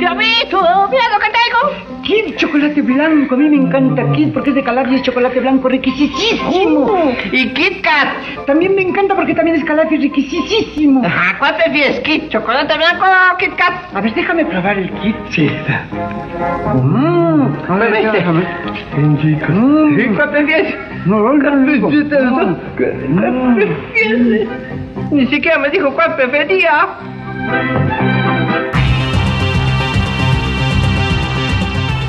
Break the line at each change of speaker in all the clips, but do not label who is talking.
Chavito, mira lo que tengo.
Kid, chocolate blanco. A mí me encanta Kid porque es de Calabria y es chocolate blanco riquisísimo.
Oh, y Kit Kat.
También me encanta porque también es Calabria y riquisísimo.
Ajá, ¿cuál prefieres, Kit? ¿Chocolate blanco o Kit Kat?
A ver, déjame probar el Kid.
Sí.
Mmm, a ver,
¿Bebiste?
déjame.
Bien rico.
Mm.
¿Y cuál prefieres?
No, rico.
¿Cuál prefieres? Ni siquiera me dijo cuál prefería.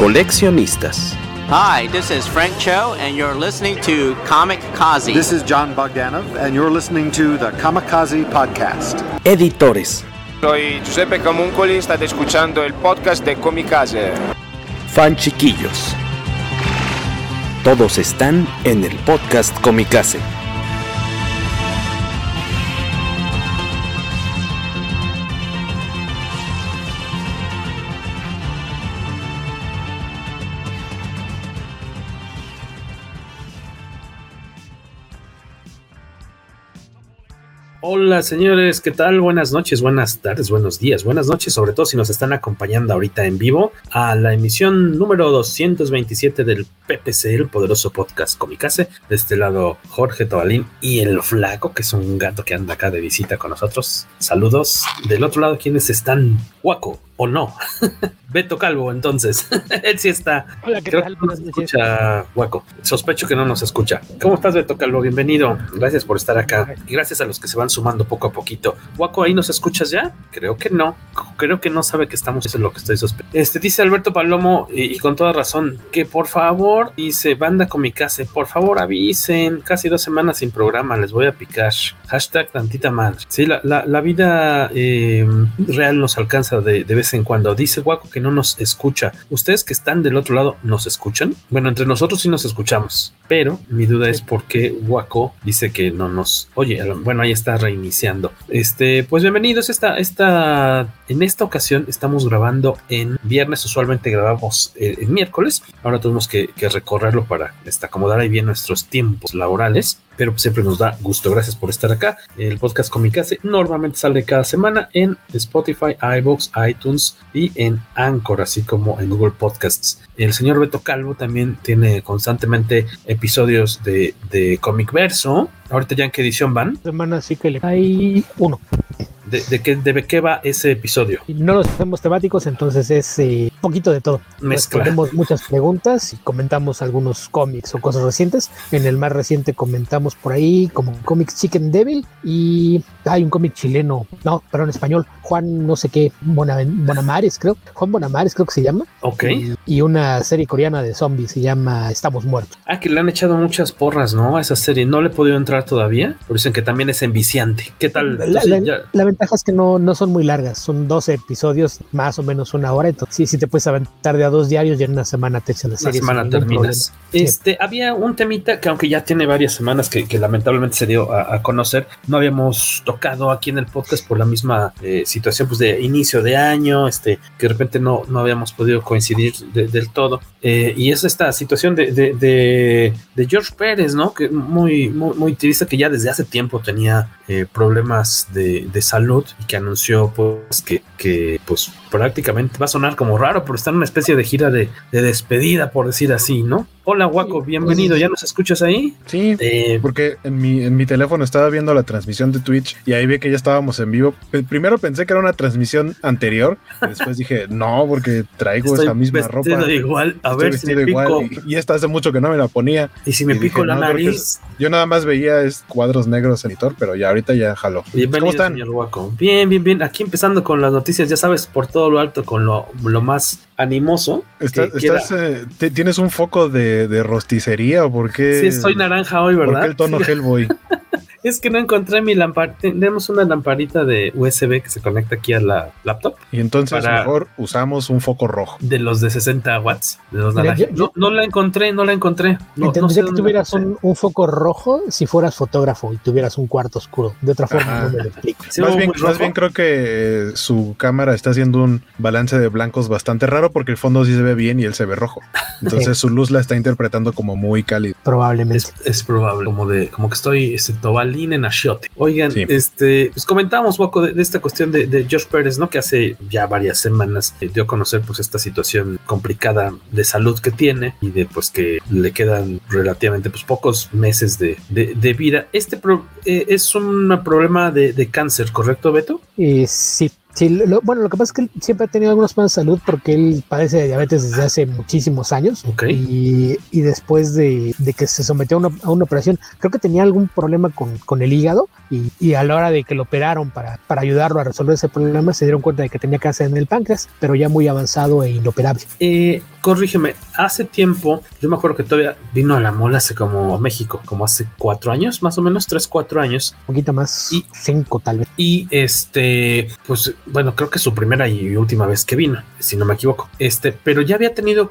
Coleccionistas,
Hi, this is Frank Cho, and you're listening to Comic Kazi.
This is John Bogdanov, and you're listening to the Kamikaze Podcast.
editores,
Soy Giuseppe Camuncoli, state escuchando el podcast de Kamikaze.
fan chiquillos. Todos están en el podcast Comicase.
Hola señores, ¿qué tal? Buenas noches, buenas tardes, buenos días, buenas noches, sobre todo si nos están acompañando ahorita en vivo a la emisión número 227 del PPC, el poderoso podcast Comicase. De este lado, Jorge Tobalín y el Flaco, que es un gato que anda acá de visita con nosotros. Saludos. Del otro lado, ¿quiénes están? Guaco, o no. Beto Calvo, entonces. Él sí está.
Hola, ¿qué
Creo
tal?
que no nos escucha, Guaco. Sospecho que no nos escucha. ¿Cómo estás, Beto Calvo? Bienvenido. Gracias por estar acá. Y gracias a los que se van sumando poco a poquito. Guaco, ¿ahí nos escuchas ya? Creo que no. Creo que no sabe que estamos. Eso es lo que estoy sospechando. Este dice Alberto Palomo, y, y con toda razón, que por favor, dice banda Comicase, por favor avisen. Casi dos semanas sin programa, les voy a picar. Hashtag tantita madre. Sí, la, la, la vida eh, real nos alcanza de, de vez en cuando. Dice Guaco que no nos escucha. Ustedes que están del otro lado, ¿nos escuchan? Bueno, entre nosotros sí nos escuchamos, pero mi duda es por qué Guaco dice que no nos oye. Bueno, ahí está reiniciando. Este, pues bienvenidos. Esta, esta, en esta ocasión estamos grabando en viernes. Usualmente grabamos eh, en miércoles. Ahora tuvimos que, que recorrerlo para este, acomodar ahí bien nuestros tiempos laborales. Pero siempre nos da gusto. Gracias por estar acá. El podcast Comicase normalmente sale cada semana en Spotify, iVoox, iTunes y en Anchor, así como en Google Podcasts. El señor Beto Calvo también tiene constantemente episodios de, de Comic Verso. Ahorita ya en qué edición van.
semana sí que le hay uno.
¿De, de qué, de qué va ese episodio?
No los hacemos temáticos, entonces es eh, un poquito de todo. Respondemos muchas preguntas y comentamos algunos cómics o cosas recientes. En el más reciente comentamos por ahí como cómics Chicken Devil y hay un cómic chileno, no, pero en español, Juan no sé qué, Bonaven- Bonamares creo, Juan Bonamares creo que se llama.
Ok.
Y, y una serie coreana de zombies se llama Estamos Muertos.
Ah, que le han echado muchas porras, ¿no? A esa serie. No le he podido entrar todavía. Pero dicen que también es enviciante. ¿Qué tal?
La,
Entonces,
la-
ya-
la ventaja es que no, no son muy largas, son 12 episodios, más o menos una hora. Entonces, sí, sí te puedes aventar de a dos diarios y en una semana te echas la
Una
serie. sin
semana terminas. Este, había un temita que aunque ya tiene varias semanas que, que lamentablemente se dio a, a conocer, no habíamos tocado aquí en el podcast por la misma eh, situación pues de inicio de año, este, que de repente no, no habíamos podido coincidir de- del todo. Eh, y es esta situación de, de, de- de George Pérez, ¿no? Que muy, muy, muy triste que ya desde hace tiempo tenía eh, problemas de, de salud y que anunció pues que, que pues prácticamente va a sonar como raro, pero está en una especie de gira de, de despedida, por decir así, ¿no? Hola, Guaco, bienvenido. ¿Ya nos escuchas ahí?
Sí,
Eh,
porque en mi, en mi teléfono estaba viendo la transmisión de Twitch y ahí vi que ya estábamos en vivo. Primero pensé que era una transmisión anterior, y después dije, no, porque traigo esa misma ropa.
igual. A
Estoy
ver si me
vestido igual
pico.
y, y esta hace mucho que no me la ponía.
Y si me
y
pico
dije,
la
no,
nariz.
Yo nada más veía es cuadros negros en editor, pero ya ahorita ya jaló. ¿Cómo están?
Bien, bien, bien. Aquí empezando con las noticias, ya sabes, por todo lo alto, con lo, lo más animoso. Queda.
estás, eh, ¿Tienes un foco de, de rosticería o por qué?
Sí, estoy naranja hoy,
¿Por
¿verdad?
qué el tono
Sí.
Hellboy?
Es que no encontré mi lamparita. Tenemos una lamparita de USB que se conecta aquí a la laptop.
Y entonces
Para-
mejor usamos un foco rojo.
De los de 60 watts. De los
Mira, yo-
No, no la encontré, no la encontré. No, sé
que tuvieras un, un foco rojo si fueras fotógrafo y tuvieras un cuarto oscuro. De otra forma,
Ajá.
no me lo explico.
Sí,
más, bien, más bien creo que su cámara está haciendo un balance de blancos bastante raro porque el fondo sí se ve bien y él se ve rojo. Entonces su luz la está interpretando como muy cálido.
Probablemente.
Es, es probable, como de, como que estoy este, Tobalín en Ashiote. Oigan,
Sí.
este, pues comentábamos un poco de, de esta cuestión de, de Josh Pérez, ¿no? Que hace ya varias semanas eh, dio a conocer pues esta situación complicada de salud que tiene y de pues que le quedan relativamente pues pocos meses de, de- de vida. Este pro- eh, es un problema de, de cáncer, ¿correcto, Beto?
Eh, sí, sí, lo- bueno, lo que pasa es que él siempre ha tenido algunos problemas de salud porque él padece de diabetes desde hace muchísimos años.
Ok.
Y, y después de, de que se sometió a una, a una operación, creo que tenía algún problema con, con el hígado y, y a la hora de que lo operaron para, para ayudarlo a resolver ese problema, se dieron cuenta de que tenía cáncer en el páncreas, pero ya muy avanzado e inoperable.
Eh, corrígeme, hace tiempo, yo me acuerdo que todavía vino a la mola hace como México, como hace cuatro años, más o menos, tres, cuatro años.
Un poquito más,
Y-
cinco tal vez.
Y este, pues bueno, creo que su primera y última vez que vino, si no me equivoco. Este, pero ya había tenido,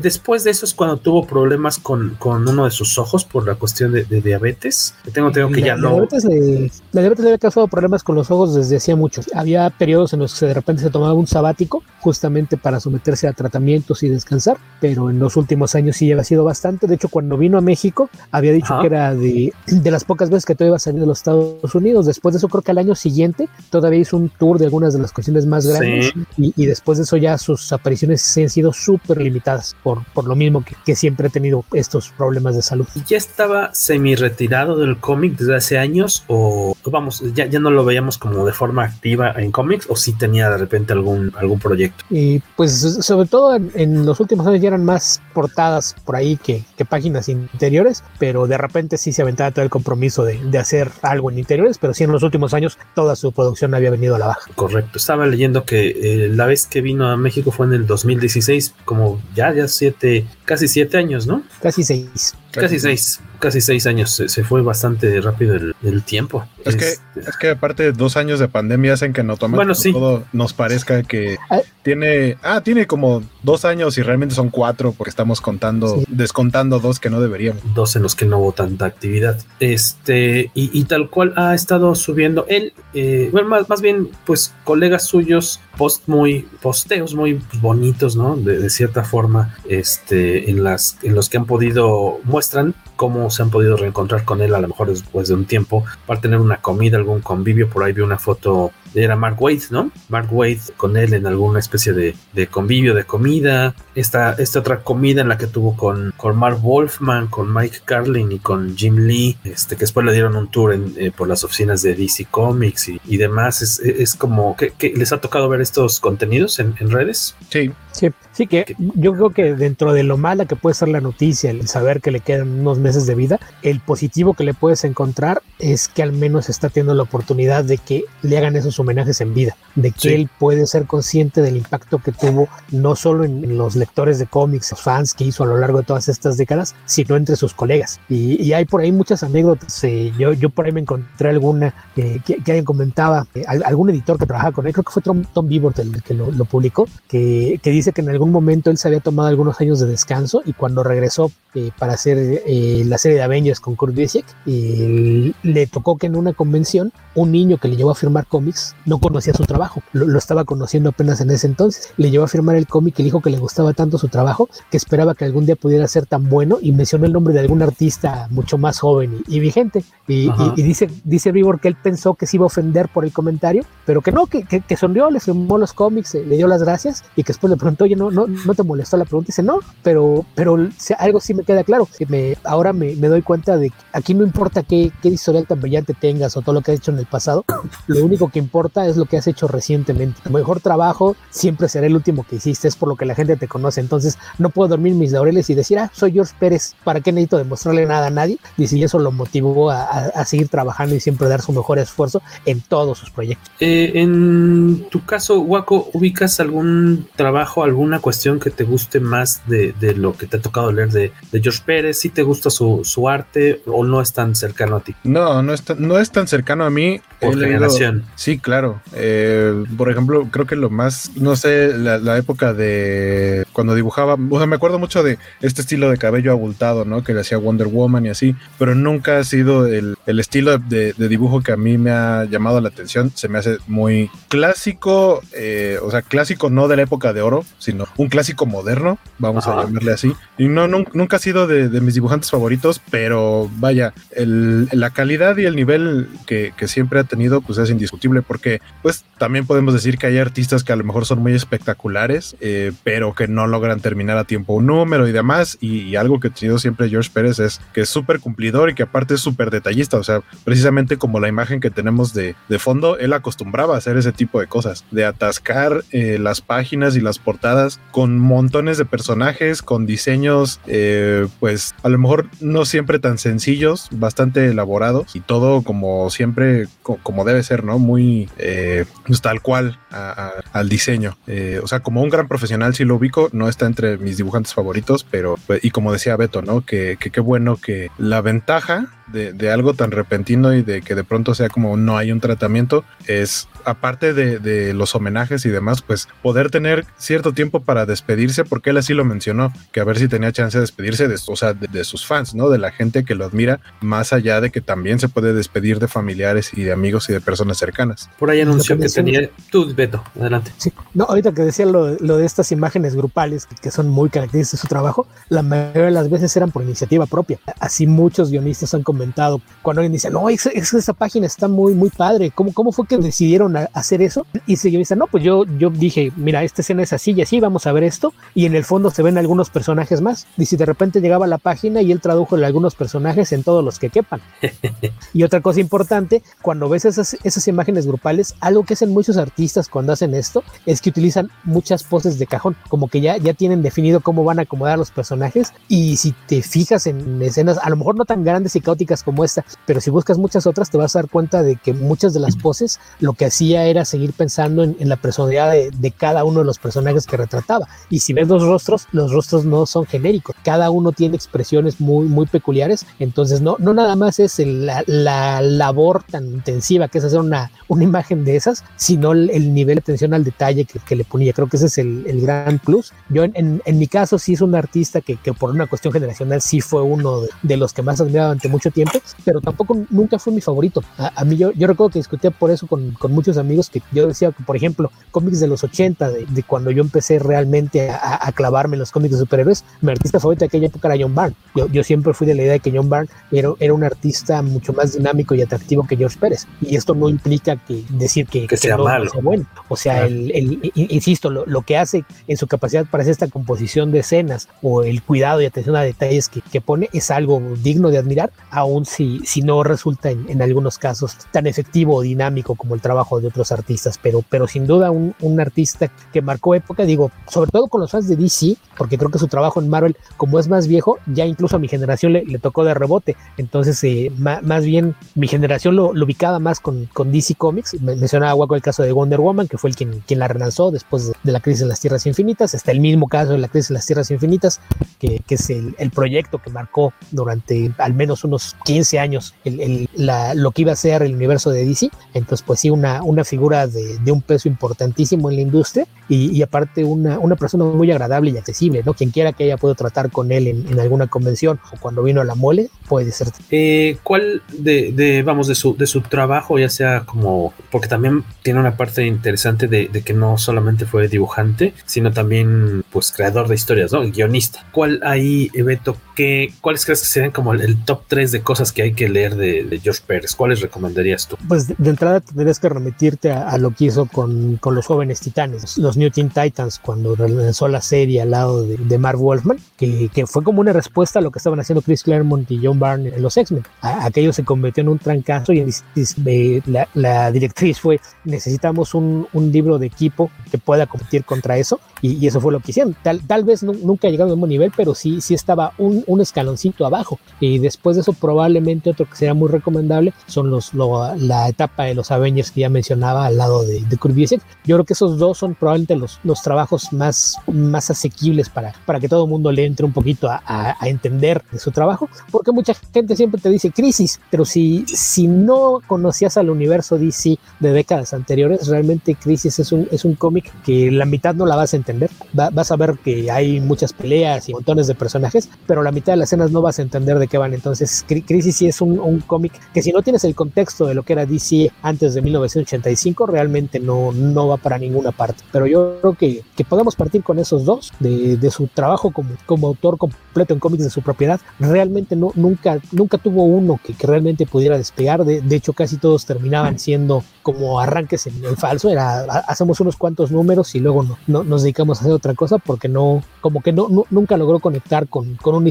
después de eso es cuando tuvo problemas con, con uno de sus ojos por la cuestión de, de diabetes. Tengo entendido que
la,
ya
la
no.
diabetes le, la diabetes le había causado problemas con los ojos desde hacía mucho. Había periodos en los que de repente se tomaba un sabático justamente para someterse a tratamientos y descansar, pero en los últimos años sí había sido bastante. De hecho, cuando vino a México, había dicho
Ajá.
que era de, de las pocas veces que todavía iba a salir de los Estados Unidos. Después de eso, creo que al año siguiente todavía hizo un tour de algunas de las cuestiones más grandes
Sí.
y, y después de eso ya sus apariciones sí han sido súper limitadas por, por lo mismo que, que siempre ha tenido estos problemas de salud.
¿Ya estaba semi retirado del cómic desde hace años? ¿O vamos, ya, ya no lo veíamos como de forma activa en cómics? ¿O sí tenía de repente algún, algún proyecto?
Y pues sobre todo en, en los últimos años ya eran más portadas por ahí que, que páginas interiores, pero de repente sí se aventaba todo el compromiso de, de hacer algo en interiores, pero sí en los últimos años toda su producción había venido a la baja.
Correcto. Estaba leyendo que eh, la vez que vino a México fue en el 2016, como ya, ya siete, casi siete años, ¿no?
Casi seis.
Casi seis, casi seis años. Se, se fue bastante rápido el, el tiempo.
Es que,
Este,
es que aparte de dos años de pandemia hacen que en automático
Bueno, sí.
todo nos parezca que
Ah.
tiene, ah, tiene como dos años y realmente son cuatro porque estamos contando,
Sí.
descontando dos que no deberíamos.
dos en los que no hubo tanta actividad. Este, y, y tal cual ha estado subiendo él, eh, bueno, más, más bien, pues colegas suyos, post muy, posteos muy bonitos, ¿no? De, de cierta forma, este, en las, en los que han podido, muestran cómo se han podido reencontrar con él a lo mejor después de un tiempo, para tener una comida, algún convivio, por ahí vi una foto, era Mark Waid, ¿no? Mark Waid con él en alguna especie de, de convivio, de comida, esta, esta otra comida en la que tuvo con, con Mark Wolfman, con Mike Carlin y con Jim Lee, este, que después le dieron un tour en, eh, por las oficinas de DC Comics y, y demás, es, es como que, que les ha tocado ver estos contenidos en, en redes.
Sí,
Sí, sí que yo creo que dentro de lo mala que puede ser la noticia, el saber que le quedan unos meses de vida, el positivo que le puedes encontrar es que al menos está teniendo la oportunidad de que le hagan esos homenajes en vida, de que
Sí.
él puede ser consciente del impacto que tuvo no solo en, en los lectores de cómics, los fans que hizo a lo largo de todas estas décadas, sino entre sus colegas. Y, y hay por ahí muchas anécdotas. eh, yo, yo por ahí me encontré alguna eh, que, que alguien comentaba, eh, al- algún editor que trabajaba con él, creo que fue Tom, Tom el que lo, lo publicó, que, que dice que en algún momento él se había tomado algunos años de descanso y cuando regresó eh, para hacer eh, la serie de Avengers con Kurt Busiek, eh, le tocó que en una convención un niño que le llevó a firmar cómics no conocía su trabajo, lo, lo estaba conociendo apenas en ese entonces, le llevó a firmar el cómic y le dijo que le gustaba tanto su trabajo que esperaba que algún día pudiera ser tan bueno y mencionó el nombre de algún artista mucho más joven y, y vigente y,
Ajá.
y- y dice dice Vivor que él pensó que se iba a ofender por el comentario pero que no, que, que, que sonrió, le firmó los cómics, eh, le dio las gracias y que después le preguntó, oye, no, no, no te molestó la pregunta. Y dice, no, pero, pero algo sí me queda claro. Que me, ahora me, me doy cuenta de que aquí no importa qué, qué historial tan brillante tengas o todo lo que has hecho en el pasado, lo único que importa importa es lo que has hecho recientemente. Tu mejor trabajo siempre será el último que hiciste, es por lo que la gente te conoce. Entonces no puedo dormir mis laureles y decir, ah, soy George Pérez, ¿para qué necesito demostrarle nada a nadie? Y si eso lo motivó a, a, seguir trabajando y siempre dar su mejor esfuerzo en todos sus proyectos.
Eh, en tu caso, Waco, ¿ubicas algún trabajo, alguna cuestión que te guste más de, de lo que te ha tocado leer de, de George Pérez? ¿Si te gusta su, su, arte o no es tan cercano a ti?
No, no es tan, no es tan cercano a mí.
Por generación.
Sí, claro. Eh, por ejemplo, creo que lo más, no sé, la, la, época de cuando dibujaba, o sea, me acuerdo mucho de este estilo de cabello abultado, ¿no? Que le hacía Wonder Woman y así, pero nunca ha sido el, el estilo de, de, dibujo que a mí me ha llamado la atención. Se me hace muy clásico, eh, o sea, clásico no de la época de oro, sino un clásico moderno, vamos Ajá. a llamarle así. Y no, no nunca ha sido de, de, mis dibujantes favoritos, pero vaya, el, la calidad y el nivel que, que siempre ha tenido, pues es indiscutible, porque pues también podemos decir que hay artistas que a lo mejor son muy espectaculares, eh, pero que no logran terminar a tiempo un número y demás. Y, algo que ha tenido siempre George Pérez es que es súper cumplidor y que aparte es súper detallista. O sea, precisamente como la imagen que tenemos de, de, fondo, él acostumbraba a hacer ese tipo de cosas, de atascar eh, las páginas y las portadas con montones de personajes, con diseños, eh, pues a lo mejor no siempre tan sencillos, bastante elaborados y todo como siempre, co como debe ser, ¿no? Muy eh, pues tal cual al diseño. Eh, o sea, como un gran profesional, si lo ubico, no está entre mis dibujantes favoritos, pero, y como decía Beto, ¿no? Que qué bueno que la ventaja de, de, algo tan repentino y de que de pronto sea como no hay un tratamiento, es aparte de, de, los homenajes y demás, pues poder tener cierto tiempo para despedirse, porque él así lo mencionó, que a ver si tenía chance de despedirse de, o sea, de, de, sus fans, ¿no? De la gente que lo admira, más allá de que también se puede despedir de familiares y de amigos y de personas cercanas.
Por ahí anunció que, que tenía tú, Beto, adelante.
Sí, no, ahorita que decía lo, lo de estas imágenes grupales que, que son muy características de su trabajo, la mayoría de las veces eran por iniciativa propia. Así muchos guionistas han comentado cuando alguien dice, no, es, es, esa página está muy, muy padre. ¿Cómo, cómo fue que decidieron hacer eso? Y se dice, no, pues yo, yo dije, mira, esta escena es así y así, vamos a ver esto. Y en el fondo se ven algunos personajes más. Y si de repente llegaba a la página y él tradujo algunos personajes en todos los que quepan. y otra cosa importante, cuando ves esas, esas imágenes grupales, algo que hacen muchos artistas cuando hacen esto es que utilizan muchas poses de cajón, como que ya, ya tienen definido cómo van a acomodar los personajes. Y si te fijas en escenas, a lo mejor no tan grandes y caóticas como esta, pero si buscas muchas otras te vas a dar cuenta de que muchas de las poses lo que hacía era seguir pensando en, en la personalidad de, de, cada uno de los personajes que retrataba. Y si ves los rostros, los rostros no son genéricos, cada uno tiene expresiones muy, muy peculiares, entonces no, no nada más es el, la, la, labor tan intensiva que es hacer una, una imagen de esas, sino el, el nivel de atención al detalle que, que, le ponía. Creo que ese es el, el gran plus. Yo en, en, en, mi caso sí es un artista que, que por una cuestión generacional sí fue uno de, de los que más admiraba durante mucho tiempo, pero tampoco nunca fue mi favorito. A, a mí yo, yo, recuerdo que discutía por eso con, con, muchos amigos que yo decía que, por ejemplo, cómics de los 80, de, de cuando yo empecé realmente a, a, clavarme en los cómics de superhéroes, mi artista favorito de aquella época era John Byrne. Yo, yo siempre fui de la idea de que John Byrne era, era, un artista mucho más dinámico y atractivo que George Pérez. Y esto no implica que decir que,
que, que sea no, malo.
Sea bueno. O sea, el, el, insisto, lo, lo, que hace en su capacidad para hacer esta composición de escenas o el cuidado y atención a detalles que, que pone es algo digno de admirar, aun si, si no resulta en, en, algunos casos tan efectivo o dinámico como el trabajo de otros artistas, pero, pero sin duda un, un, artista que marcó época, digo, sobre todo con los fans de DC, porque creo que su trabajo en Marvel, como es más viejo, ya incluso a mi generación le, le tocó de rebote, entonces eh, más, bien mi generación lo, ubicaba más con, con, DC Comics, mencionaba Waco el caso de Wonder Woman, que fue el quien, quien la relanzó después de, la crisis de las Tierras Infinitas, está el mismo caso de la crisis de las Tierras Infinitas, que, que es el, el, proyecto que marcó durante al menos unos 15 años el, el, la, lo que iba a ser el universo de DC. Entonces, pues sí, una, una figura de, de un peso importantísimo en la industria y, aparte una, una persona muy agradable y accesible, ¿no? Quien quiera que haya podido tratar con él en, alguna convención o cuando vino a la mole, puede ser.
Eh, ¿Cuál de, de, vamos, de su, de su trabajo, ya sea como, porque también tiene una parte interesante de, de que no solamente fue dibujante, sino también, pues, creador de historias, ¿no? Guionista. ¿Cuál ahí, Beto, ¿qué, ¿cuáles crees que serían como el, top 3 de cosas que hay que leer de, George Pérez? ¿Cuáles recomendarías tú?
Pues de, entrada tendrías que remitirte a, lo que hizo con, con, los jóvenes titanes, los New Teen Titans, cuando lanzó la serie al lado de, de Mark Wolfman, que, que, fue como una respuesta a lo que estaban haciendo Chris Claremont y John Byrne en los X-Men. Aquello se convirtió en un trancazo y la, la directriz fue necesitamos un, un, libro de equipo que pueda competir contra eso y, eso fue lo que hicieron. Tal, tal vez nunca llegaron al mismo nivel, pero sí, sí estaba un, un, escaloncito abajo. Y después de eso, probablemente otro que sería muy recomendable son los, la etapa de los Avengers que ya mencionaba al lado de, de. Yo creo que esos dos son probablemente los, los trabajos más, más asequibles para, para que todo el mundo le entre un poquito a, a, entender de su trabajo, porque mucha gente siempre te dice crisis, pero si, si no conocías al universo DC de décadas anteriores, realmente Crisis es un, es un cómic que la mitad no la vas a entender vas a ver que hay muchas peleas y montones de personajes, pero la mitad de las escenas no vas a entender de qué van. Entonces, Crisis sí es un, cómic que si no tienes el contexto de lo que era DC antes de 1985, realmente no, no va para ninguna parte. Pero yo creo que, que podemos partir con esos dos, de, de su trabajo como, como autor completo en cómics de su propiedad. Realmente no, nunca, nunca tuvo uno que, que realmente pudiera despegar. De, de, hecho, casi todos terminaban siendo como arranques en el falso. Era, hacemos unos cuantos números y luego no, no, nos dedicamos a hacer otra cosa porque no, como que no, nunca logró conectar con, con, una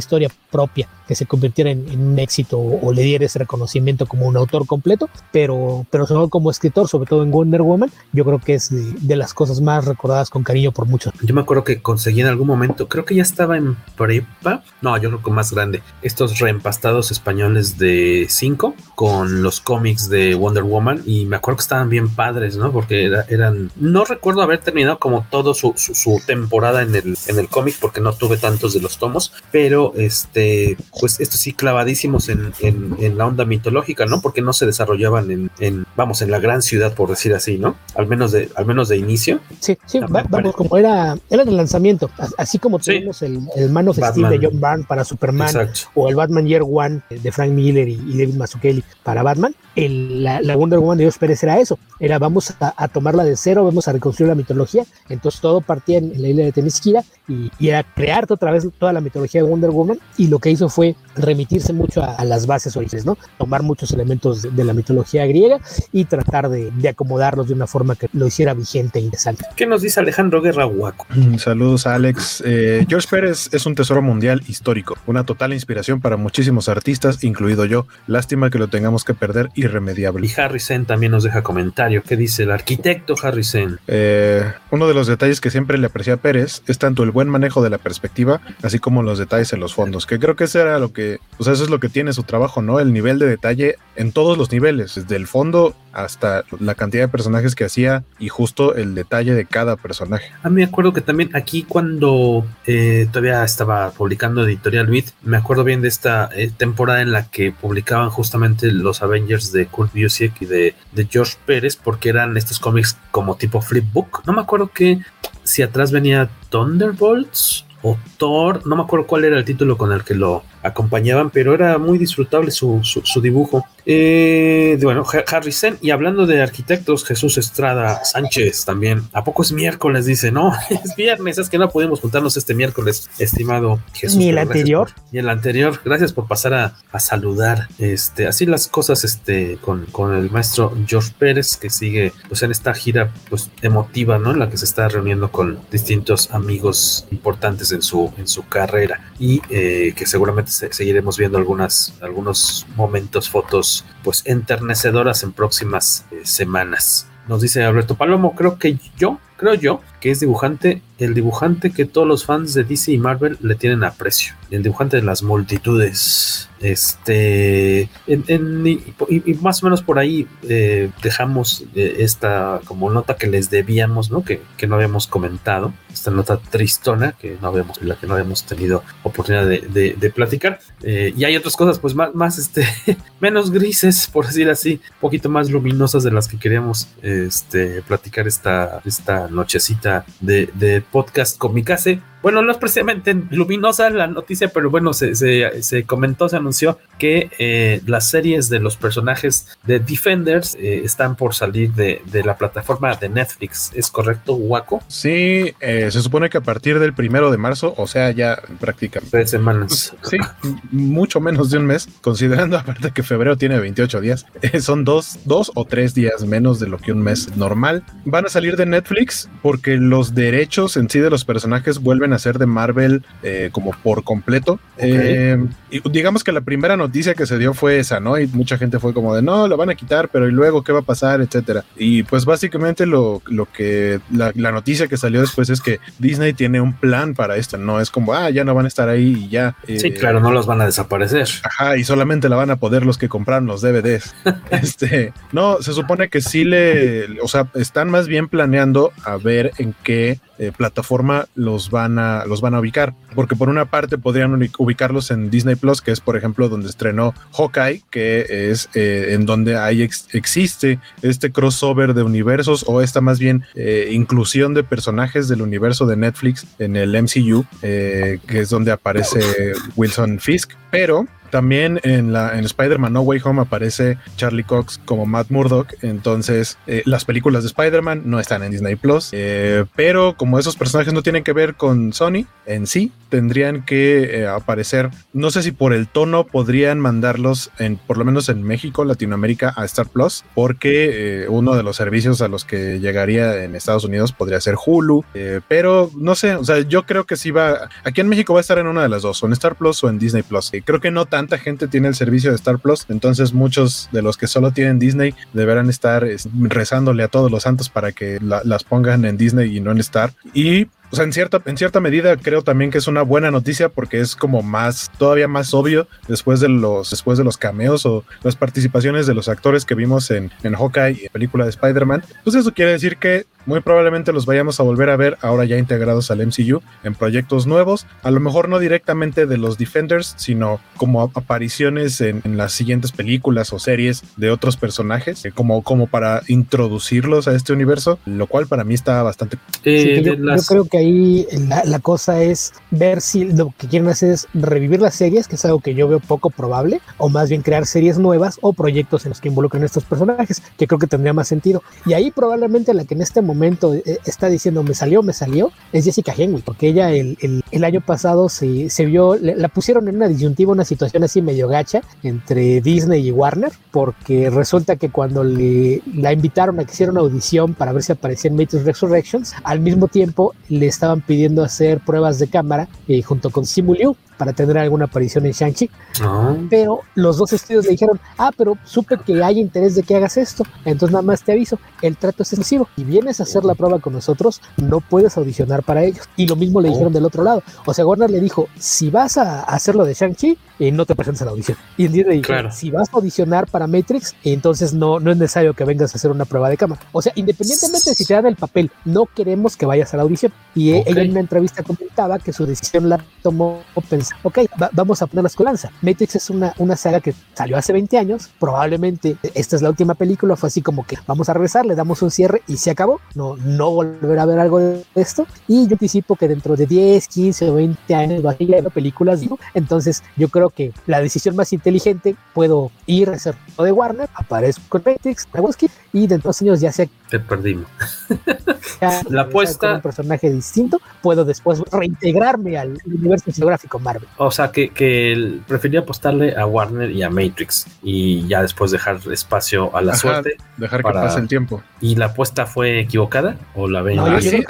propia que se convirtiera en, un éxito o, le diera ese reconocimiento como un autor completo, pero, pero como escritor, sobre todo en Wonder Woman, yo creo que es de, las cosas más recordadas con cariño por muchos.
Yo me acuerdo que conseguí en algún momento, creo que ya estaba en prepa, no, yo creo que más grande, estos reempastados españoles de 5 con los cómics de Wonder Woman y me acuerdo que estaban bien padres, ¿no? Porque eran, no recuerdo haber terminado como todo su, su, temporada en el, en el cómic porque no tuve tantos de los tomos, pero este, pues estos sí clavadísimos en, en, la onda mitológica, ¿no? Porque no se desarrollaban en, en, vamos, en la gran ciudad, por decir así, ¿no? Al menos de, al menos de inicio.
Sí, sí, vamos, como era, era el lanzamiento, así como tuvimos el, el Man of Steel de John Byrne para Superman o el Batman Year One de Frank Miller y, David Mazzucchelli para Batman, el, la, Wonder Woman de Dios Pérez era eso, era vamos a, a tomarla de cero, vamos a reconstruir la mitología, entonces todo partía en, la isla de Temisquira y, y, a crear otra vez toda la mitología de Wonder Woman y lo que hizo fue remitirse mucho a, las bases originales, ¿no? Tomar muchos elementos de, la mitología griega y tratar de, acomodarlos de una forma que lo hiciera vigente e interesante.
¿Qué nos dice Alejandro Guerra Huaco?
Mm, saludos Alex. Eh, George Pérez es un tesoro mundial histórico, una total inspiración para muchísimos artistas, incluido yo. Lástima que lo tengamos que perder irremediable.
Y Harrison también nos deja comentario. ¿Qué dice el arquitecto Harrison?
Eh, uno de los detalles que siempre le aprecia a Pérez es tanto el buen manejo de la perspectiva, así como los detalles en los fondos, que creo que eso era lo que, o sea, eso es lo que tiene su trabajo, ¿no? El nivel de detalle en todos los niveles, desde el fondo hasta la cantidad de personajes que hacía y justo el detalle de cada personaje.
A mí me acuerdo que también aquí cuando eh, todavía estaba publicando Editorial Beat, me acuerdo bien de esta eh, temporada en la que publicaban justamente los Avengers de Kurt Busiek y de, de George Pérez, porque eran estos cómics como tipo flipbook. No me acuerdo que si atrás venía Thunderbolts o Thor, no me acuerdo cuál era el título con el que lo acompañaban, pero era muy disfrutable su, su, dibujo. Eh, bueno, Harrison, y hablando de arquitectos, Jesús Estrada Sánchez también. ¿A poco es miércoles? Dice, no, es viernes, es que no podemos juntarnos este miércoles, estimado Jesús.
Ni el anterior.
ni el anterior. Gracias por pasar a, a, saludar. Este, así las cosas este, con, con el maestro George Pérez, que sigue pues en esta gira pues emotiva, ¿no? En la que se está reuniendo con distintos amigos importantes en su, en su carrera y eh, que seguramente seguiremos viendo algunas, algunos momentos, fotos, pues enternecedoras en próximas eh, semanas. Nos dice Alberto Palomo, creo que yo, creo yo, que es dibujante, el dibujante que todos los fans de DC y Marvel le tienen aprecio, el dibujante de las multitudes. Este, y, más o menos por ahí eh, dejamos eh, esta como nota que les debíamos, ¿no? Que, que, no habíamos comentado, esta nota tristona que no habíamos, la que no habíamos tenido oportunidad de, de, platicar. Eh, y hay otras cosas, pues más, más este, menos grises, por decir así, un poquito más luminosas de las que queríamos este, platicar esta, esta nochecita de, de podcast Comicase bueno, no es precisamente luminosa la noticia, pero bueno, se, se, se comentó, se anunció que eh, las series de los personajes de Defenders eh, están por salir de, de, la plataforma de Netflix. ¿Es correcto, Waco?
Sí, eh, se supone que a partir del primero de marzo, o sea, ya prácticamente.
Tres semanas.
Sí, mucho menos de un mes, considerando aparte que febrero tiene 28 días. son dos, dos o tres días menos de lo que un mes normal. Van a salir de Netflix porque los derechos en sí de los personajes vuelven a ser de Marvel eh, como por completo. Okay. Eh, y digamos que la primera noticia que se dio fue esa, ¿no? Y mucha gente fue como de no, lo van a quitar, pero ¿y luego qué va a pasar? Etcétera. Y pues básicamente lo, lo que la, la, noticia que salió después es que Disney tiene un plan para esto, no es como, ah, ya no van a estar ahí y ya.
Eh, sí, claro, no los van a desaparecer.
Ajá, y solamente la van a poder los que compraron los DVDs. este, no, se supone que sí le, o sea, están más bien planeando a ver en qué eh, plataforma los van a los van a ubicar porque por una parte podrían ubicarlos en Disney Plus que es por ejemplo donde estrenó Hawkeye que es eh, en donde hay ex existe este crossover de universos o esta más bien eh, inclusión de personajes del universo de Netflix en el MCU que es donde aparece Wilson Fisk. Pero también en, Spider-Man No Way Home aparece Charlie Cox como Matt Murdock. Entonces, eh, las películas de Spider-Man no están en Disney Plus. Eh, pero como esos personajes no tienen que ver con Sony en sí, tendrían que eh, aparecer. No sé si por el tono podrían mandarlos, en, por lo menos en México, Latinoamérica, a Star Plus, porque uno de los servicios a los que llegaría en Estados Unidos podría ser Hulu. pero no sé, o sea, yo creo que sí va. Aquí en México va a estar en una de las dos, o en Star Plus o en Disney Plus. creo que no tan tanta gente tiene el servicio de Star Plus, entonces muchos de los que solo tienen Disney deberán estar rezándole a todos los santos para que la, las pongan en Disney y no en Star. Y o sea, en cierta, en cierta medida creo también que es una buena noticia porque es como más, todavía más obvio después de los, después de los cameos o las participaciones de los actores que vimos en, en Hawkeye y en película de Spider-Man. Pues eso quiere decir que muy probablemente los vayamos a volver a ver ahora ya integrados al MCU en proyectos nuevos, a lo mejor no directamente de los Defenders, sino como apariciones en, en las siguientes películas o series de otros personajes, eh, como, como para introducirlos a este universo, lo cual para mí está bastante...
Eh, sí, yo, las... yo, creo que ahí la, la, cosa es ver si lo que quieren hacer es revivir las series, que es algo que yo veo poco probable, o más bien crear series nuevas o proyectos en los que involucren estos personajes, que creo que tendría más sentido. Y ahí probablemente la que en este momento momento está diciendo me salió, me salió, es Jessica Henwick, porque ella el, el, el año pasado se, se vio, le, la pusieron en una disyuntiva, una situación así medio gacha entre Disney y Warner, porque resulta que cuando le, la invitaron a que hiciera una audición para ver si aparecía en Matrix Resurrections, al mismo tiempo le estaban pidiendo hacer pruebas de cámara eh, junto con Simu Liu para tener alguna aparición en Shang-Chi. Oh. Pero los dos estudios le dijeron, ah, pero supe que hay interés de que hagas esto, entonces nada más te aviso, el trato es exclusivo. Si vienes hacer la prueba con nosotros, no puedes audicionar para ellos. Y lo mismo le oh. dijeron del otro lado. O sea, Warner le dijo, si vas a hacer lo de Shang-Chi, eh, no te presentes a la audición. Y el día le dijo, claro. si vas a audicionar para Matrix, entonces no, no es necesario que vengas a hacer una prueba de cámara. O sea, independientemente de si te dan el papel, no queremos que vayas a la audición. Y okay. ella en una entrevista comentaba que su decisión la tomó pensando, ok, va, vamos a poner la escolanza. Matrix es una, una saga que salió hace 20 años, probablemente esta es la última película, fue así como que vamos a regresar, le damos un cierre y se acabó. No, no volver a ver algo de esto. Y yo anticipo que dentro de 10, 15 o 20 años va a seguir películas. ¿no? Entonces, yo creo que la decisión más inteligente, puedo ir a lo de Warner, aparezco con Matrix, y dentro de dos años ya sea
te perdimos. la apuesta.
un personaje distinto, puedo después reintegrarme al universo geográfico Marvel.
O sea, que, que prefería apostarle a Warner y a Matrix y ya después dejar espacio a la Ajá, suerte.
Dejar para... que pase el tiempo.
¿Y la apuesta fue equivocada o la ven?
No, yo, así,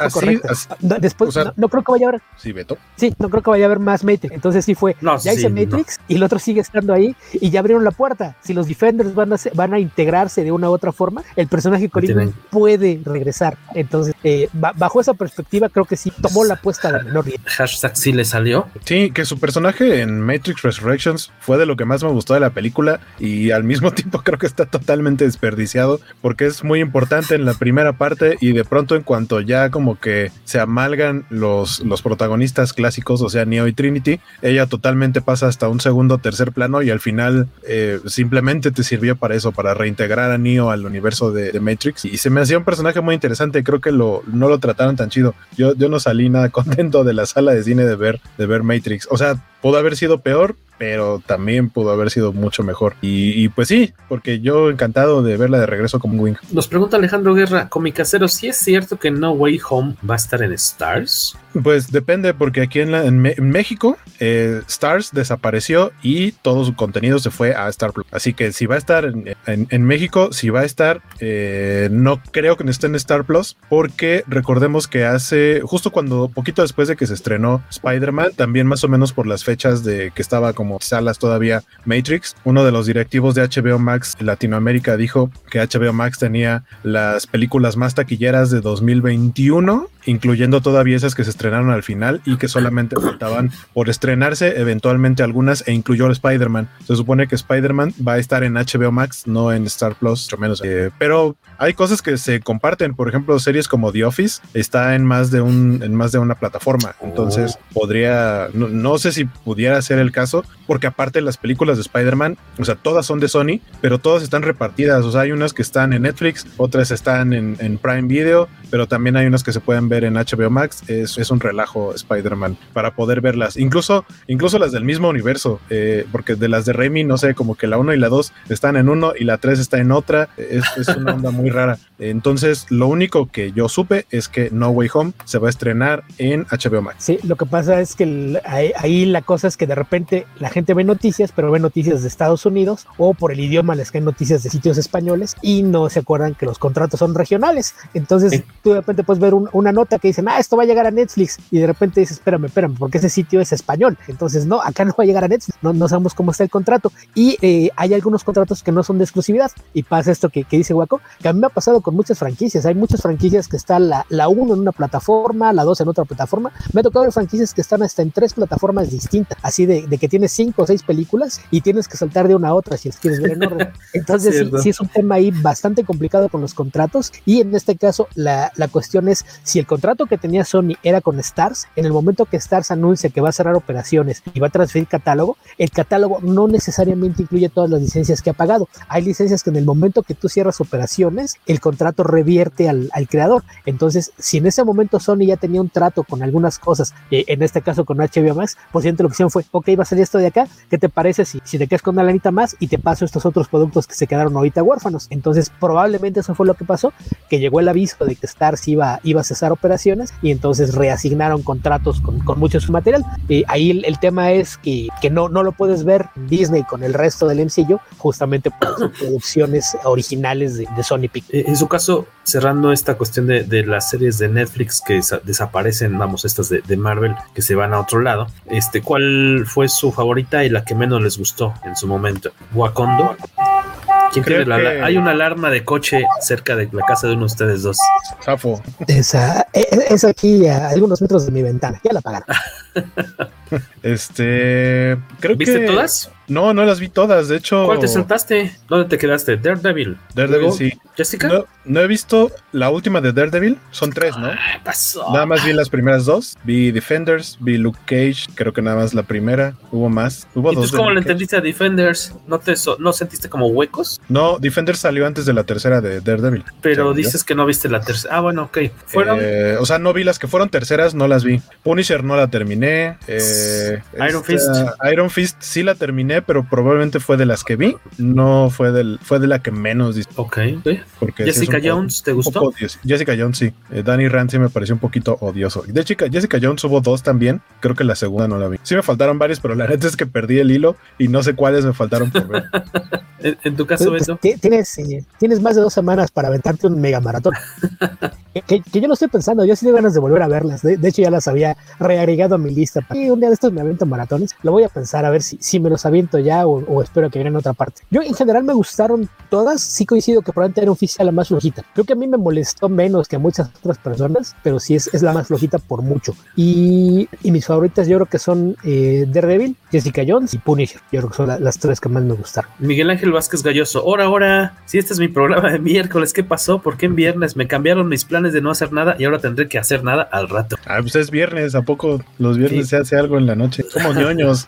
así, Después, o sea, no, no, creo que vaya a haber.
Sí, Beto.
Sí, no creo que vaya a haber más Matrix. Entonces sí fue. No, ya sí, hice Matrix y el otro sigue estando ahí y ya abrieron la puerta. Si los Defenders van a, van a integrarse de una u otra forma, el personaje Corinne puede regresar. Entonces, eh, bajo esa perspectiva, creo que sí tomó la apuesta de menor riesgo.
Hashtag sí le salió.
Sí, que su personaje en Matrix Resurrections fue de lo que más me gustó de la película y al mismo tiempo creo que está totalmente desperdiciado porque es muy importante en la primera parte y de pronto en cuanto ya como que se amalgan los, los protagonistas clásicos, o sea, Neo y Trinity, ella totalmente pasa hasta un segundo o tercer plano y al final eh, simplemente te sirvió para eso, para reintegrar a Neo al universo de, de Matrix y se me hacía un personaje muy interesante. Creo que lo, no lo trataron tan chido. Yo, yo no salí nada contento de la sala de cine de ver, de ver Matrix. O sea, pudo haber sido peor, pero también pudo haber sido mucho mejor. Y, pues sí, porque yo encantado de verla de regreso como Wing.
Nos pregunta Alejandro Guerra, Comicacero, ¿sí es cierto que No Way Home va a estar en Stars?
Pues depende, porque aquí en, en, México, eh, Stars desapareció y todo su contenido se fue a Star Plus. Así que si va a estar en, México, si va a estar, eh, no creo que esté en Star Plus, porque recordemos que hace, justo cuando, poquito después de que se estrenó Spider-Man, también más o menos por las fechas de que estaba como salas todavía Matrix, uno de los directivos de HBO Max Latinoamérica dijo que HBO Max tenía las películas más taquilleras de 2021, incluyendo todavía esas que se estrenaron al final y que solamente faltaban por estrenarse eventualmente algunas e incluyó Spider-Man. Se supone que Spider-Man va a estar en HBO Max, no en Star Plus, mucho menos. Eh, pero hay cosas que se comparten, por ejemplo, series como The Office está en más de un en más de una plataforma, entonces podría no, no sé si pudiera ser el caso, porque aparte las películas de Spider-Man, o sea, todas son de Sony, pero todas están repartidas, o sea, hay unas que están en Netflix, otras están en, en Prime Video, pero también hay unas que se pueden ver en HBO Max, es, es un relajo Spider-Man para poder verlas, incluso, incluso las del mismo universo, eh, porque de las de Raimi, no sé, como que la 1 y la 2 están en uno y la 3 está en otra, es, es una onda muy rara. Entonces, lo único que yo supe es que No Way Home se va a estrenar en HBO Max.
Sí, lo que pasa es que ahí, la cosa es que de repente la gente ve noticias, pero ve noticias de Estados Unidos o por el idioma les caen noticias de sitios españoles y no se acuerdan que los contratos son regionales. Entonces, tú de repente puedes ver una nota que dice, ah, esto va a llegar a Netflix y de repente dices, espérame, espérame, porque ese sitio es español. Entonces, no, acá no va a llegar a Netflix, no, no sabemos cómo está el contrato. Y eh, hay algunos contratos que no son de exclusividad. Y pasa esto que, que dice Guaco, que a mí me ha pasado con muchas franquicias. Hay muchas franquicias que están la, la 1 en una plataforma, la 2 en otra plataforma. Me ha tocado ver franquicias que están hasta en tres plataformas distintas, así de, de que tienes cinco o seis películas y tienes que saltar de una a otra si es quieres ver en orden. Entonces, sí, sí, es un tema ahí bastante complicado con los contratos. Y en este caso, la, la cuestión es si el contrato que tenía Sony era con Stars, en el momento que Stars anuncia que va a cerrar operaciones y va a transferir catálogo, el catálogo no necesariamente incluye todas las licencias que ha pagado. Hay licencias que en el momento que tú cierras operaciones, el contrato trato revierte al, al, creador. Entonces, si en ese momento Sony ya tenía un trato con algunas cosas, en este caso con HBO Max, pues lo que hicieron fue, ok, va a salir esto de acá, ¿qué te parece si, si te quedas con una lanita más y te paso estos otros productos que se quedaron ahorita huérfanos? Entonces, probablemente eso fue lo que pasó, que llegó el aviso de que Stars iba, iba a cesar operaciones y entonces reasignaron contratos con, con mucho su material. Eh, ahí el, el, tema es que, que no, no lo puedes ver Disney con el resto del MCU, justamente por las producciones originales de, de Sony Pictures.
Eh, en su caso, cerrando esta cuestión de, de las series de Netflix que desaparecen, vamos, estas de, de, Marvel que se van a otro lado, este, ¿cuál fue su favorita y la que menos les gustó en su momento? ¿Wakondo? ¿Quién cree la, que... Hay una alarma de coche cerca de la casa de uno de ustedes dos.
Zafo.
Esa, es aquí a algunos metros de mi ventana. Ya la apagaron.
este. Creo
¿Viste
que...
todas?
No, no las vi todas. De hecho.
¿Cuál te saltaste? ¿Dónde te quedaste? Daredevil.
Daredevil,
Luego,
sí.
¿Jessica?
No, no, he visto la última de Daredevil. Son tres, ¿no?
Ay, pasó.
Nada más vi las primeras dos. Vi Defenders, vi Luke Cage. Creo que nada más la primera. Hubo más. Hubo
¿Y
dos.
tú cómo le entendiste a Defenders? ¿No, te so ¿No sentiste como huecos?
No, Defenders salió antes de la tercera de Daredevil.
Pero dices que no viste la tercera. Ah, bueno, ok.
¿Fueron? Eh, o sea, no vi las que fueron terceras, no las vi. Punisher no la terminé. Eh,
Iron Fist.
Iron Fist sí la terminé, pero probablemente fue de las que vi. No fue, del, fue de la que menos.
Ok. Porque Jessica sí Jones, poco, ¿te gustó?
Jessica Jones, sí. Eh, Danny Rand sí me pareció un poquito odioso. De chica, Jessica Jones hubo dos también. Creo que la segunda no la vi. Sí me faltaron varios, pero la neta es que perdí el hilo y no sé cuáles me faltaron por ver.
en, en, tu caso,
pues,
Beto.
Tienes, eh, tienes más de dos semanas para aventarte un mega maratón. que, que, que, yo lo estoy pensando, yo sí tengo ganas de volver a verlas. De, de, hecho, ya las había reagregado a mi lista. Y un día de estos me avento maratones. Lo voy a pensar a ver si, si me los aviento ya o, o espero que vengan en otra parte. Yo en general me gustaron todas. Sí coincido que probablemente era sea la más flojita. Creo que a mí me molestó menos que a muchas otras personas, pero sí es, es la más flojita por mucho. Y, y mis favoritas yo creo que son eh, Daredevil, Jessica Jones y Punisher. Yo creo que son la, las tres que más me gustaron.
Miguel Ángel Vázquez Galloso, ahora, ahora, si este es mi programa de miércoles, ¿qué pasó? ¿Por qué en viernes? Me cambiaron mis planes de no hacer nada y ahora tendré que hacer nada al rato.
Ah, pues es viernes, ¿a poco los viernes sí. se hace algo en la noche? Somos ñoños.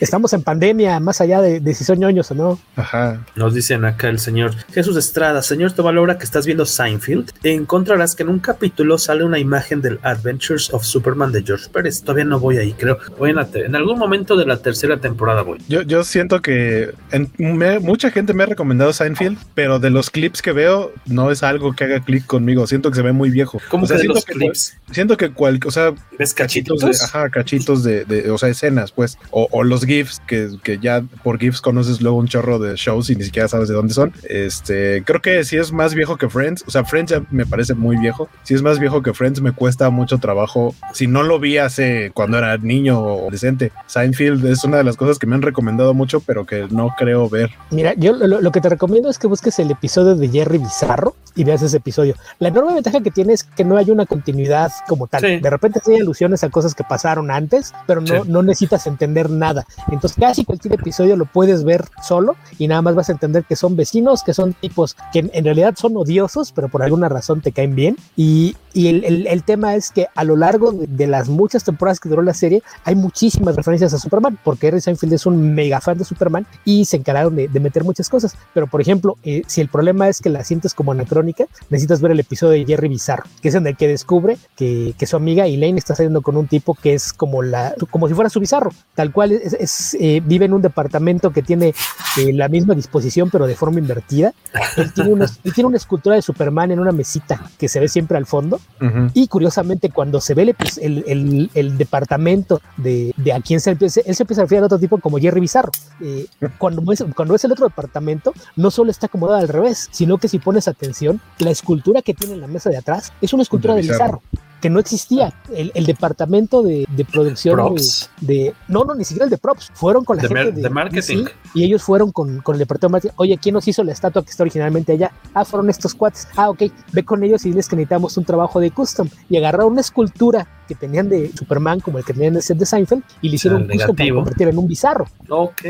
Estamos en pandemia, más allá de, de, si son ñoños o no.
Ajá.
Nos dicen acá el señor Jesús Estrada, señor Tovalora, que estás viendo Seinfeld, encontrarás que en un capítulo sale una imagen del Adventures of Superman de George Pérez. Todavía no voy ahí, creo. Voy en algún momento de la tercera temporada voy.
Yo, yo siento que en, me, mucha gente me ha recomendado Seinfeld, pero de los clips que veo, no es algo que haga clic conmigo. Siento que se ve muy viejo.
¿Cómo
o sea,
que de
siento
los
que,
clips?
Siento que cual, o sea,
¿Ves cachitos?
de, ajá, cachitos de, de, o sea, escenas, pues, o, o los GIFs, que, que, ya por GIFs conoces luego un chorro de shows y ni siquiera sabes de dónde son. Este, creo que si es más viejo que Friends, o sea, Friends ya me parece muy viejo. Si es más viejo que Friends, me cuesta mucho trabajo. Si no lo vi hace cuando era niño o adolescente, Seinfeld es una de las cosas que me han recomendado mucho, pero que no creo ver.
Mira, yo lo, lo que te recomiendo es que busques el episodio de Jerry Bizarro y veas ese episodio. La enorme ventaja que tiene es que no hay una continuidad como tal. Sí. De repente hay alusiones a cosas que pasaron antes, pero no, sí. no necesitas entender nada. Entonces casi cualquier episodio lo puedes ver solo y nada más vas a entender que son vecinos, que son tipos que en, en realidad son odiosos, pero por alguna razón te caen bien. Y, y el, el, el, tema es que a lo largo de, de, las muchas temporadas que duró la serie, hay muchísimas referencias a Superman, porque Harry Seinfeld es un mega fan de Superman y se encargaron de, de meter muchas cosas. Pero, por ejemplo, eh, si el problema es que la sientes como anacrónica, necesitas ver el episodio de Jerry Bizarro, que es en el que descubre que, que su amiga Elaine está saliendo con un tipo que es como, la, como si fuera su bizarro, tal cual es, es eh, vive en un departamento que tiene eh, la misma disposición, pero de forma invertida. Él tiene, una, él tiene una escultura de Superman en una mesita que se ve siempre al fondo. Uh -huh. Y curiosamente, cuando se ve el, el, el, el departamento de, de, a quién se empieza, él se empieza a referir a otro tipo como Jerry Bizarro. Eh, cuando, ves el otro departamento, no solo está acomodado al revés, sino que si pones atención, la escultura que tiene en la mesa de atrás es una escultura de Bizarro que no existía. El, el departamento de, de producción. De, de, No, no, ni siquiera el de props. Fueron con la
de
gente
de, marketing.
DC, y ellos fueron con, con el departamento de Oye, ¿quién nos hizo la estatua que está originalmente allá? Ah, fueron estos cuates. Ah, ok. Ve con ellos y diles que necesitamos un trabajo de custom. Y agarraron una escultura que tenían de Superman, como el que tenían en el set de Seinfeld, y le hicieron un custom para convertirlo en un bizarro.
Ok.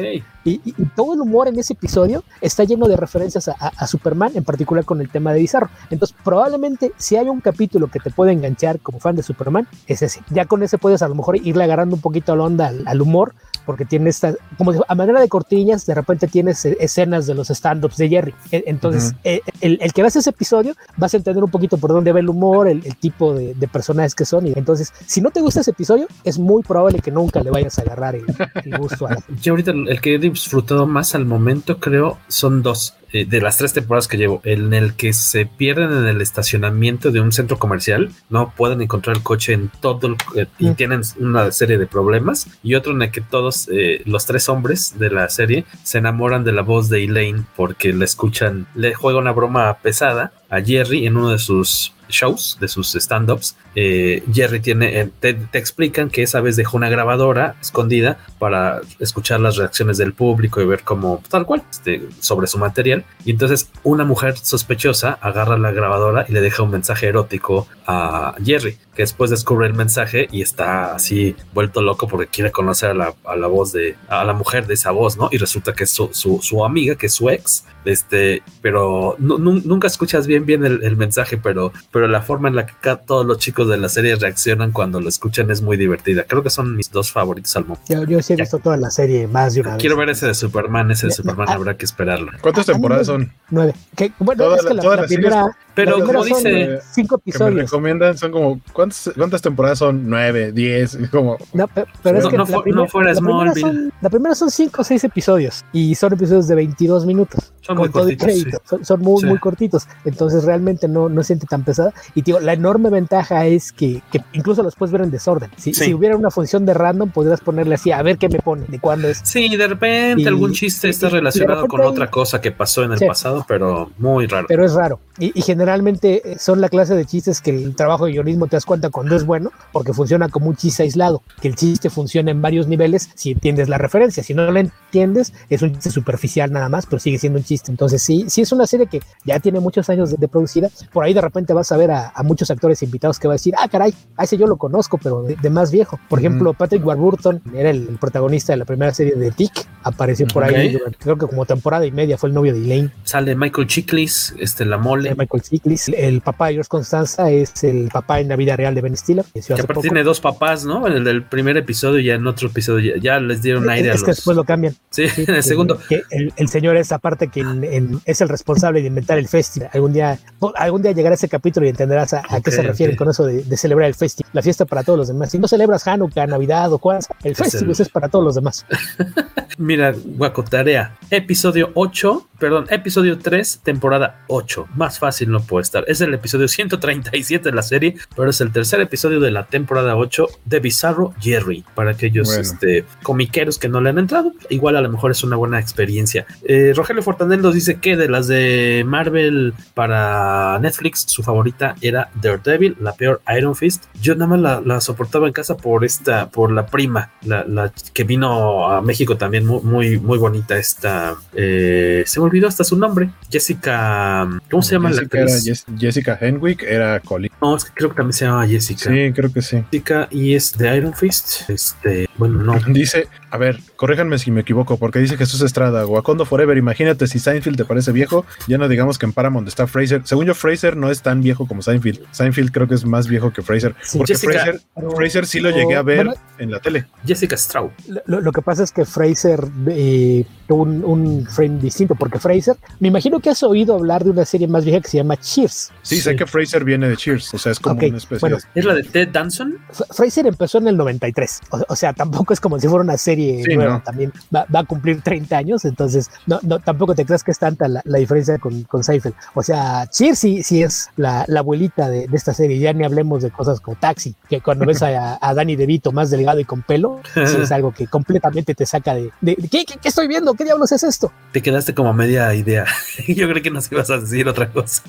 Y, y, y, todo el humor en ese episodio está lleno de referencias a, a, a, Superman, en particular con el tema de Bizarro. Entonces, probablemente si hay un capítulo que te puede enganchar como fan de Superman, es ese. Ya con ese puedes a lo mejor irle agarrando un poquito la onda al, al humor, porque tiene esta, como a manera de cortinillas, de repente tienes escenas de los stand-ups de Jerry. E, Entonces, uh -huh. el, el, que veas ese episodio, vas a entender un poquito por dónde va el humor, el, el tipo de, de, personajes que son. Y entonces, si no te gusta ese episodio, es muy probable que nunca le vayas a agarrar el, el gusto a la
Yo ahorita el que he disfrutado más al momento, creo, son dos eh, de las tres temporadas que llevo, en el que se pierden en el estacionamiento de un centro comercial, no pueden encontrar el coche en todo el, eh, y mm. tienen una serie de problemas, y otro en el que todos eh, los tres hombres de la serie se enamoran de la voz de Elaine porque le escuchan, le juega una broma pesada a Jerry en uno de sus shows, de sus stand-ups, eh, Jerry tiene, eh, te, explican que esa vez dejó una grabadora escondida para escuchar las reacciones del público y ver cómo, tal cual, este, sobre su material. Y entonces una mujer sospechosa agarra la grabadora y le deja un mensaje erótico a Jerry, que después descubre el mensaje y está así vuelto loco porque quiere conocer a la, a la voz de, a la mujer de esa voz, ¿no? Y resulta que es su, su, su amiga, que es su ex, este, pero no, nunca escuchas bien, bien el, el mensaje, pero, pero la forma en la que todos los chicos de la serie reaccionan cuando lo escuchan es muy divertida. Creo que son mis dos favoritos al momento.
Yo, yo sí he visto toda la serie más de una
Quiero
vez.
ver ese de Superman, ese de Superman ah, habrá que esperarlo.
¿Cuántas temporadas son?
Nueve. Que, bueno,
toda
es que la, la, la primera.
Pero
la
como dice.
Cinco episodios.
Que me recomiendan son como. ¿Cuántas, ¿Cuántas temporadas son? Nueve, diez. Como,
no, pero, pero es
no,
que
no,
la, primera,
no fuera
la, primera son, la primera son cinco o seis episodios. Y son episodios de 22 minutos.
Son muy cortitos. Sí.
Son, son, muy, sí. muy cortitos. Entonces realmente no, no siente tan pesada. Y digo, la enorme ventaja es que, que incluso los puedes ver en desorden. Si, sí. si, hubiera una función de random, podrías ponerle así, a ver qué me pone, de cuándo es.
Sí, de repente y, algún chiste está relacionado con otra hay... cosa que pasó en el pasado, pero muy raro.
Pero es raro. Y, y, generalmente son la clase de chistes que el trabajo de guionismo te das cuenta cuando es bueno, porque funciona como un chiste aislado, que el chiste funciona en varios niveles si entiendes la referencia. Si no la entiendes, es un chiste superficial nada más, pero sigue siendo un chiste. Entonces, sí, sí es una serie que ya tiene muchos años de, de producida. Por ahí de repente vas a ver a, a, muchos actores invitados que va a decir, ah, caray, a ese yo lo conozco, pero de, de más viejo. Por ejemplo, Patrick Warburton era el, el, protagonista de la primera serie de Tick, apareció por okay. ahí, creo que como temporada y media fue el novio de Elaine.
Sale Michael Chiklis, este, la mole.
Michael Chiklis, el papá de George Constanza es el papá en la vida real de Ben Stiller.
Que, que aparte tiene dos papás, ¿no? En el del primer episodio y en otro episodio ya, ya les dieron aire
es,
a
los...
los...
que después lo cambian.
Sí, sí en el segundo.
Que el, el, señor es aparte que en, en, es el responsable de inventar el festival. Algún día, algún día llegará ese capítulo y entenderás a, a okay, qué se refiere okay. con eso de, de, celebrar el festival. La fiesta para todos los demás. Si no celebras Hanukkah, Navidad o Kwanzaa, el festival es, el... es para todos los demás.
Mira, Guaco, tarea. Episodio 8, perdón, episodio 3, temporada 8. Más fácil no puede estar. Es el episodio 137 de la serie, pero es el tercer episodio de la temporada 8 de Bizarro Jerry. Para aquellos bueno. este, comiqueros que no le han entrado, igual a lo mejor es una buena experiencia. Eh, Rogelio Fortanel nos dice que de las de Marvel para Netflix, su favorita era Daredevil, la peor Iron Fist. Yo nada más la, la soportaba en casa por esta, por la prima, la, la que vino a México también muy, muy, muy bonita esta. Eh, se me olvidó hasta su nombre. Jessica. ¿Cómo se llama
Jessica
la
actriz? Jessica Henwick era Colin.
No, es que creo que también se llama Jessica.
Sí, creo que sí.
Jessica y es de Iron Fist. Este, bueno, no.
Dice, a ver, corréjanme si me equivoco, porque dice Jesús Estrada, Wakondo Forever. Imagínate si Seinfeld te parece viejo, ya no digamos que en Paramount está Fraser. Según yo, Fraser no es tan viejo como Seinfeld. Seinfeld creo que es más viejo que Fraser. Sí, porque Jessica, Fraser, pero, Fraser sí lo llegué a ver bueno, en la tele.
Jessica Straub.
Lo, lo, que pasa es que Fraser eh, un, un, frame distinto, porque Fraser, me imagino que has oído hablar de una serie más vieja que se llama Cheers.
Sí, sí. sé que Fraser viene de Cheers, o sea, es como okay. una especie
bueno, ¿Es la de Ted Danson?
Fraser empezó en el 93, o, o, sea, tampoco es como si fuera una serie sí, nueva, no. también va, va, a cumplir 30 años, entonces no, no, tampoco te creas que es tanta la, la diferencia con, con Seinfeld. O sea, Cheers sí, sí es la, la abuelita de, de, esta serie, ya ni hablemos de cosas como Taxi, que cuando ves a, a Danny DeVito más delgado y con pelo, sí es algo que completamente te saca de, de, de ¿qué, ¿qué, ¿qué, estoy viendo? ¿Qué diablos es esto?
Te quedaste como a media idea. Yo creo que nos ibas a decir otra cosa.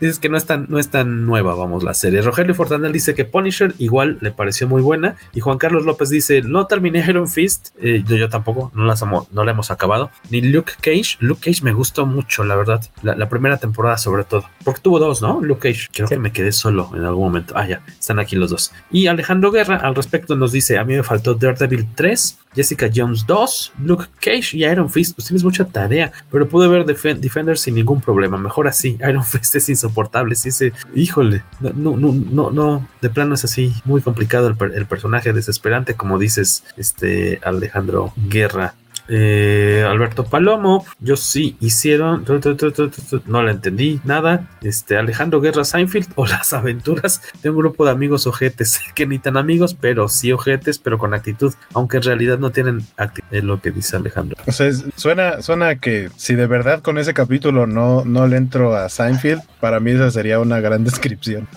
Dices que no es tan, no es tan nueva, vamos, la serie. Rogelio Fortanel dice que Punisher igual le pareció muy buena. Y Juan Carlos López dice: No terminé Iron Fist. Eh, yo, yo, tampoco, no, las amo, no la hemos acabado. Ni Luke Cage. Luke Cage me gustó mucho, la verdad. La, la primera temporada, sobre todo. Porque tuvo dos, ¿no? Luke Cage. Creo sí. que me quedé solo en algún momento. Ah, ya, están aquí los dos. Y Alejandro Guerra al respecto nos dice: A mí me faltó Daredevil 3, Jessica Jones 2, Luke Cage y Iron Fist. Pues tienes mucha tarea, pero pude ver Def Defender sin ningún problema. Mejor así. Iron Fist es insoportable. Sí, se, híjole, no, no, no, no, de plano es así muy complicado el, el personaje desesperante, como dices, este Alejandro Guerra. Eh, Alberto Palomo, yo sí hicieron, no le entendí nada. Este Alejandro Guerra Seinfeld o las aventuras de un grupo de amigos ojetes, que ni tan amigos, pero sí ojetes, pero con actitud, aunque en realidad no tienen actitud, es lo que dice Alejandro.
O sea, suena, suena que si de verdad con ese capítulo no, no le entro a Seinfeld, para mí esa sería una gran descripción.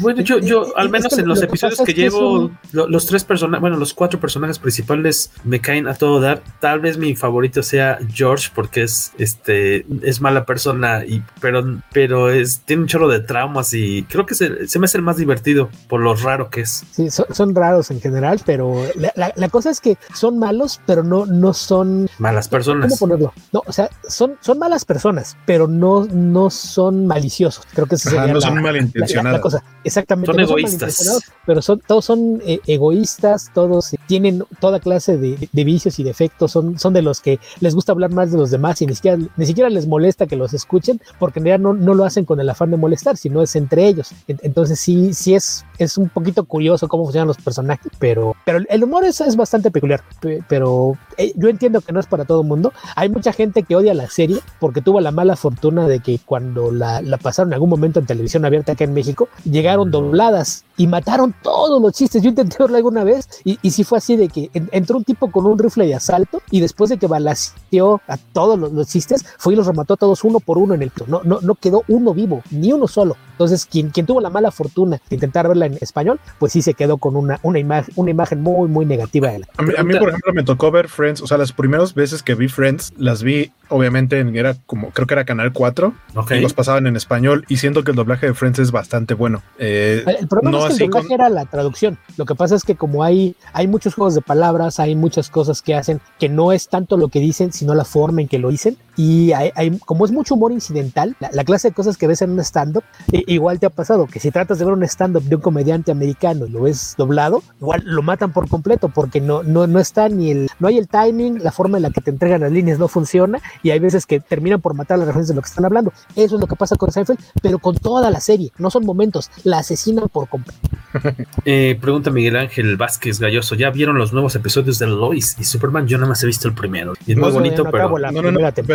Bueno, yo, yo al menos en los episodios que, que llevo, los, los tres personajes, bueno, los cuatro personajes principales me caen a todo dar. Tal vez mi favorito sea George porque es este es mala persona y pero pero es tiene un chorro de traumas y creo que se, se me hace el más divertido por lo raro que es.
Sí, son, son raros en general, pero la, la, la, cosa es que son malos, pero no no son
malas personas.
¿Cómo ponerlo? No, o sea, son son malas personas, pero no no son maliciosos. Creo que
Ajá, no son malintencionados.
cosa. Exactamente.
Son
no
egoístas.
Son pero son todos son eh, egoístas, todos tienen toda clase de, de vicios y defectos, son son de los que les gusta hablar más de los demás y ni siquiera, ni siquiera les molesta que los escuchen, porque en realidad no, no lo hacen con el afán de molestar, sino es entre ellos. Entonces sí, sí es, es un poquito curioso cómo funcionan los personajes, pero, pero el humor es, es bastante peculiar, pero eh, yo entiendo que no es para todo el mundo. Hay mucha gente que odia la serie porque tuvo la mala fortuna de que cuando la, la pasaron en algún momento en televisión abierta acá en México, llegaron dobladas y mataron todos los chistes. Yo intenté verla alguna vez y, y sí fue así de que entró un tipo con un rifle de asalto y después de que balasteó a todos los, los, chistes, fue y los remató a todos uno por uno en el no, no, no quedó uno vivo, ni uno solo. Entonces, quien, quien tuvo la mala fortuna de intentar verla en español, pues sí se quedó con una, una, imagen, una imagen muy, muy negativa de la.
A mí, a mí, por ejemplo, me tocó ver Friends, o sea, las primeras veces que vi Friends, las vi, obviamente, en, era como, creo que era Canal 4, okay. y los pasaban en español, y siento que el doblaje de Friends es bastante bueno. Eh,
el problema no es que el doblaje con... era la traducción. Lo que pasa es que como hay, hay muchos juegos de palabras, hay muchas cosas que hacen que no es tanto lo que dicen, sino la forma en que lo dicen. Y hay, hay- como es mucho humor incidental, la, la clase de cosas que ves en un stand-up, igual te ha pasado que si tratas de ver un stand-up de un comediante americano y lo ves doblado, igual lo matan por completo porque no, no, no está ni el, no hay el timing, la forma en la que te entregan las líneas no funciona y hay veces que terminan por matar las referencias de lo que están hablando. Eso es lo que pasa con Seinfeld, pero con toda la serie, no son momentos, la asesinan por completo.
Eh, pregunta Miguel Ángel Vázquez Galloso, ¿ya vieron los nuevos episodios de Lois y Superman? Yo nada más he visto el primero. Es muy
No,
bonito,
no
pero...
acabo la
No,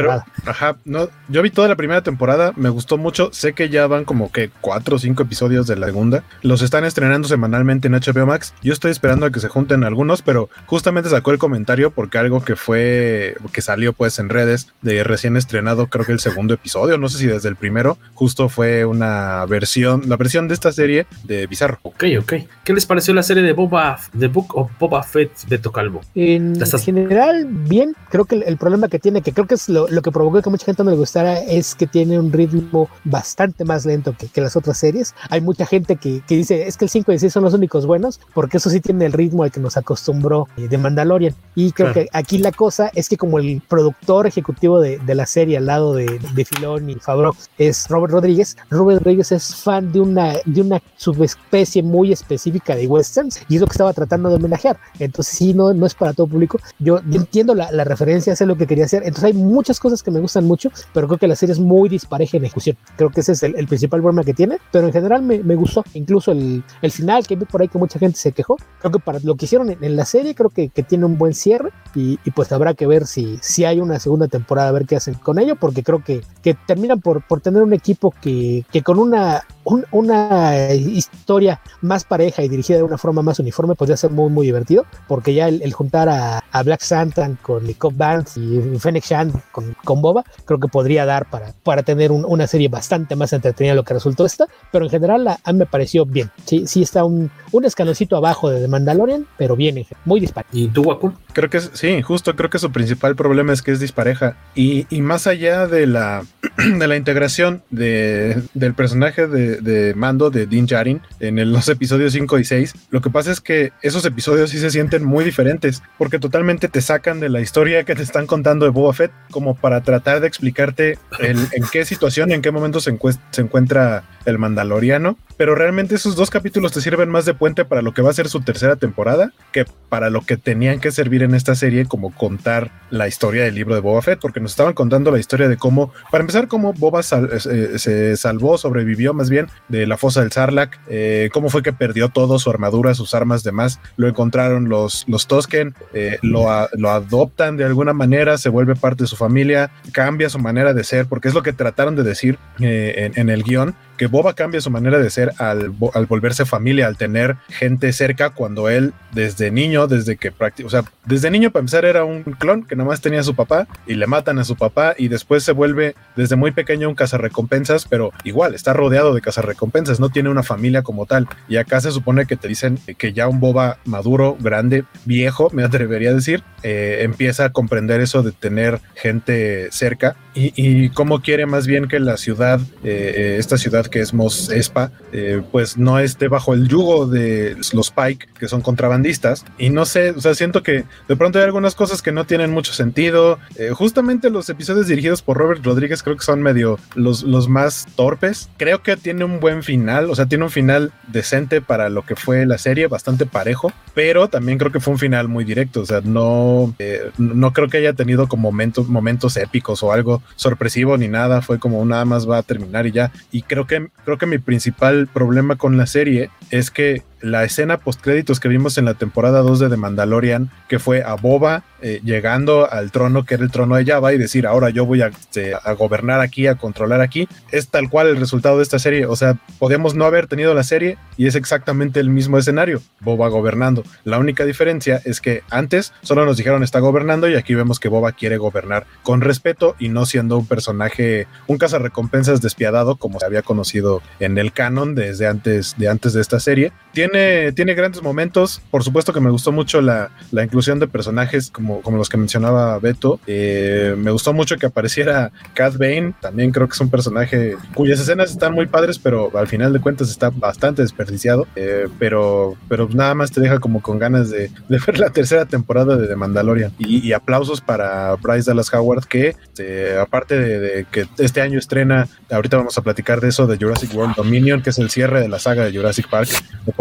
pero, ajá, no, yo vi toda la primera temporada, me gustó mucho, sé que ya van como que cuatro o cinco episodios de la segunda, los están estrenando semanalmente en HBO Max, yo estoy esperando a que se junten algunos, pero justamente sacó el comentario porque algo que fue, que salió pues en redes de recién estrenado, creo que el segundo episodio, no sé si desde el primero, justo fue una versión, la versión de esta serie de Bizarro.
Ok, ok. ¿Qué les pareció la serie de Boba, The Book of Boba Fett, Beto Calvo?
En general, bien, creo que el, el problema que tiene, que creo que es lo, lo que provocó que mucha gente no le gustara, es que tiene un ritmo bastante más lento que, que las otras series. Hay mucha gente que, que dice, es que el 5 y 6 son los únicos buenos, porque eso sí tiene el ritmo al que nos acostumbró eh, de Mandalorian. Y creo
Claro.
que aquí la cosa es que como el productor ejecutivo de, de la serie al lado de, de Filón y Favreau es Robert Rodríguez, Robert Rodríguez es fan de una, de una subespecie muy específica de westerns y es lo que estaba tratando de homenajear. Entonces sí, no, no es para todo público. Yo, yo entiendo la, la referencia, sé lo que quería hacer. Entonces hay muchas cosas que me gustan mucho, pero creo que la serie es muy dispareja en ejecución. Creo que ese es el, el principal problema que tiene, pero en general me, me gustó. Incluso el, el final que vi por ahí que mucha gente se quejó. Creo que para lo que hicieron en, en la serie, creo que, que tiene un buen cierre y, y pues habrá que ver si, si hay una segunda temporada, a ver qué hacen con ello, porque creo que, que terminan por, por tener un equipo que, que con una, un- una historia más pareja y dirigida de una forma más uniforme podría ser muy, muy divertido, porque ya el, el juntar a, a Black Santa con Nicole Vance y Fennec Shan con, con Boba, creo que podría dar para, para tener un- una serie bastante más entretenida de lo que resultó esta, pero en general la- a mí me pareció bien. Sí, sí está un, un escaloncito abajo de The Mandalorian, pero bien, muy dispar.
¿Y tú, Waku?
Creo que es- sí, justo creo que su principal problema es que es dispareja. Y, y más allá de la, de la integración de, del personaje de, de Mando, de Din Djarin, en el- los episodios 5 y 6, lo que pasa es que esos episodios sí se sienten muy diferentes, porque totalmente te sacan de la historia que te están contando de Boba Fett, como para tratar de explicarte el- en qué situación, en qué momento se, se encuentra el Mandaloriano. Pero realmente esos dos capítulos te sirven más de puente para lo que va a ser su tercera temporada que para lo que tenían que servir en esta serie, como contar la historia del libro de Boba Fett, porque nos estaban contando la historia de cómo, para empezar, cómo Boba eh, se salvó, sobrevivió más bien de la fosa del Sarlacc, eh, cómo fue que perdió todo, su armadura, sus armas, demás, lo encontraron los, los Tosken, eh, lo, lo adoptan de alguna manera, se vuelve parte de su familia, cambia su manera de ser, porque es lo que trataron de decir en, en el guion, que Boba cambia su manera de ser al, al volverse familia, al tener gente cerca cuando él desde niño, desde que prácticamente, o sea, desde niño para empezar era un clon que nomás tenía a su papá y le matan a su papá y después se vuelve desde muy pequeño un cazarrecompensas, pero igual está rodeado de cazarrecompensas, no tiene una familia como tal. Y acá se supone que te dicen que ya un Boba maduro, grande, viejo, me atrevería a decir, eh, empieza a comprender eso de tener gente cerca y, y cómo quiere más bien que la ciudad, eh, eh, esta ciudad que es Mos Espa, eh, pues no esté bajo el yugo de los Pike, que son contrabandistas. Y no sé, o sea, siento que de pronto hay algunas cosas que no tienen mucho sentido. Eh, justamente los episodios dirigidos por Robert Rodríguez creo que son medio los, más torpes. Creo que tiene un buen final, o sea, tiene un final decente para lo que fue la serie, bastante parejo, pero también creo que fue un final muy directo, o sea, no, eh, no creo que haya tenido como momentos, momentos épicos o algo sorpresivo ni nada, fue como nada más va a terminar y ya. Y creo que, creo que mi principal problema con la serie es que la escena post créditos que vimos en la temporada 2 de The Mandalorian, que fue a Boba eh, llegando al trono que era el trono de Java y decir ahora yo voy a, este, a gobernar aquí, a controlar aquí, es tal cual el resultado de esta serie. O sea, podemos no haber tenido la serie y es exactamente el mismo escenario, Boba gobernando. La única diferencia es que antes solo nos dijeron está gobernando y aquí vemos que Boba quiere gobernar con respeto y no siendo un personaje, un cazarrecompensas despiadado como se había conocido en el canon desde antes de antes de esta serie. Tiene, tiene grandes momentos. Por supuesto que me gustó mucho la, la inclusión de personajes como, como los que mencionaba Beto. Eh, me gustó mucho que apareciera Cat Bane. También creo que es un personaje cuyas escenas están muy padres, pero al final de cuentas está bastante desperdiciado. Eh, pero, pero nada más te deja como con ganas de, de ver la tercera temporada de The Mandalorian. Y, aplausos para Bryce Dallas Howard, que eh, aparte de, que este año estrena, ahorita vamos a platicar de eso, de Jurassic World Dominion, que es el cierre de la saga de Jurassic Park,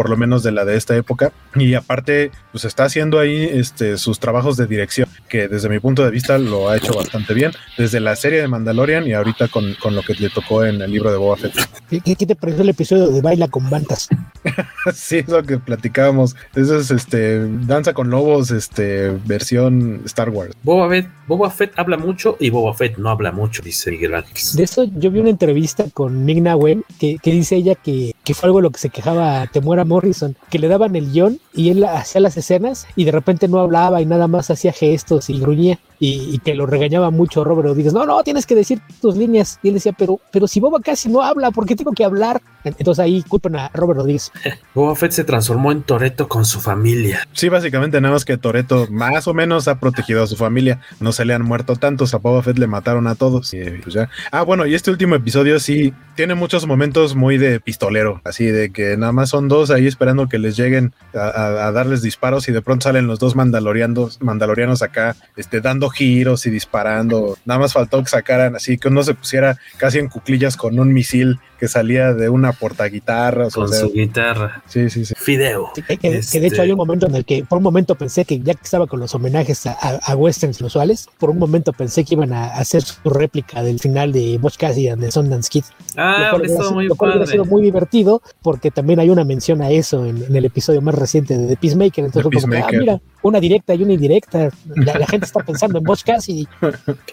lo menos de la de esta época. Y aparte, pues está haciendo ahí este, sus trabajos de dirección, que desde mi punto de vista lo ha hecho bastante bien, desde la serie de Mandalorian y ahorita con, con lo que le tocó en el libro de Boba Fett.
¿Qué, qué te pareció el episodio de Baila con Bantas?
sí, es lo que platicábamos. Eso es este Danza con Lobos, este versión Star Wars.
Boba Fett, Boba Fett habla mucho y Boba Fett no habla mucho, dice Miguel.
De eso yo vi una entrevista con Migna Wen que, que, dice ella que, que, fue algo lo que se quejaba Temuera Morrison, que le daban el guion y él hacía las escenas y de repente no hablaba y nada más hacía gestos y gruñía y, y que lo regañaba mucho Robert Rodríguez. No, no, tienes que decir tus líneas. Y él decía, pero, pero si Boba casi no habla, ¿por qué tengo que hablar? Entonces ahí culpan a Robert Rodríguez.
Boba Fett se transformó en Toreto con su familia.
Sí, básicamente nada más que Toreto más o menos ha protegido a su familia. No se le han muerto tantos, a Boba Fett le mataron a todos. Y pues ya. Ah, bueno, y este último episodio sí tiene muchos momentos muy de pistolero, así de que nada más son dos ahí esperando que les lleguen a, a, a darles disparos y de pronto salen los dos mandalorianos, mandalorianos acá, este, dando giros y disparando. Nada más faltó que sacaran así, que uno se pusiera casi en cuclillas con un misil que salía de una portaguitarra.
Con o sea, su guitarra.
Sí, sí, sí.
Fideo.
Sí, que, que, este... que, de hecho hay un momento en el que por un momento pensé que ya que estaba con los homenajes a, a, a westerns inusuales, por un momento pensé que iban a hacer su réplica del final de Butch Cassidy de Sundance Kid.
Ah, lo cual,
sido,
muy
lo cual hubiera sido muy divertido porque también hay una mención a eso en, en el episodio más reciente de The Peacemaker. Entonces, The Peacemaker. Como que, ah, mira, una directa y una indirecta. La, la gente está pensando en Butch Cassidy.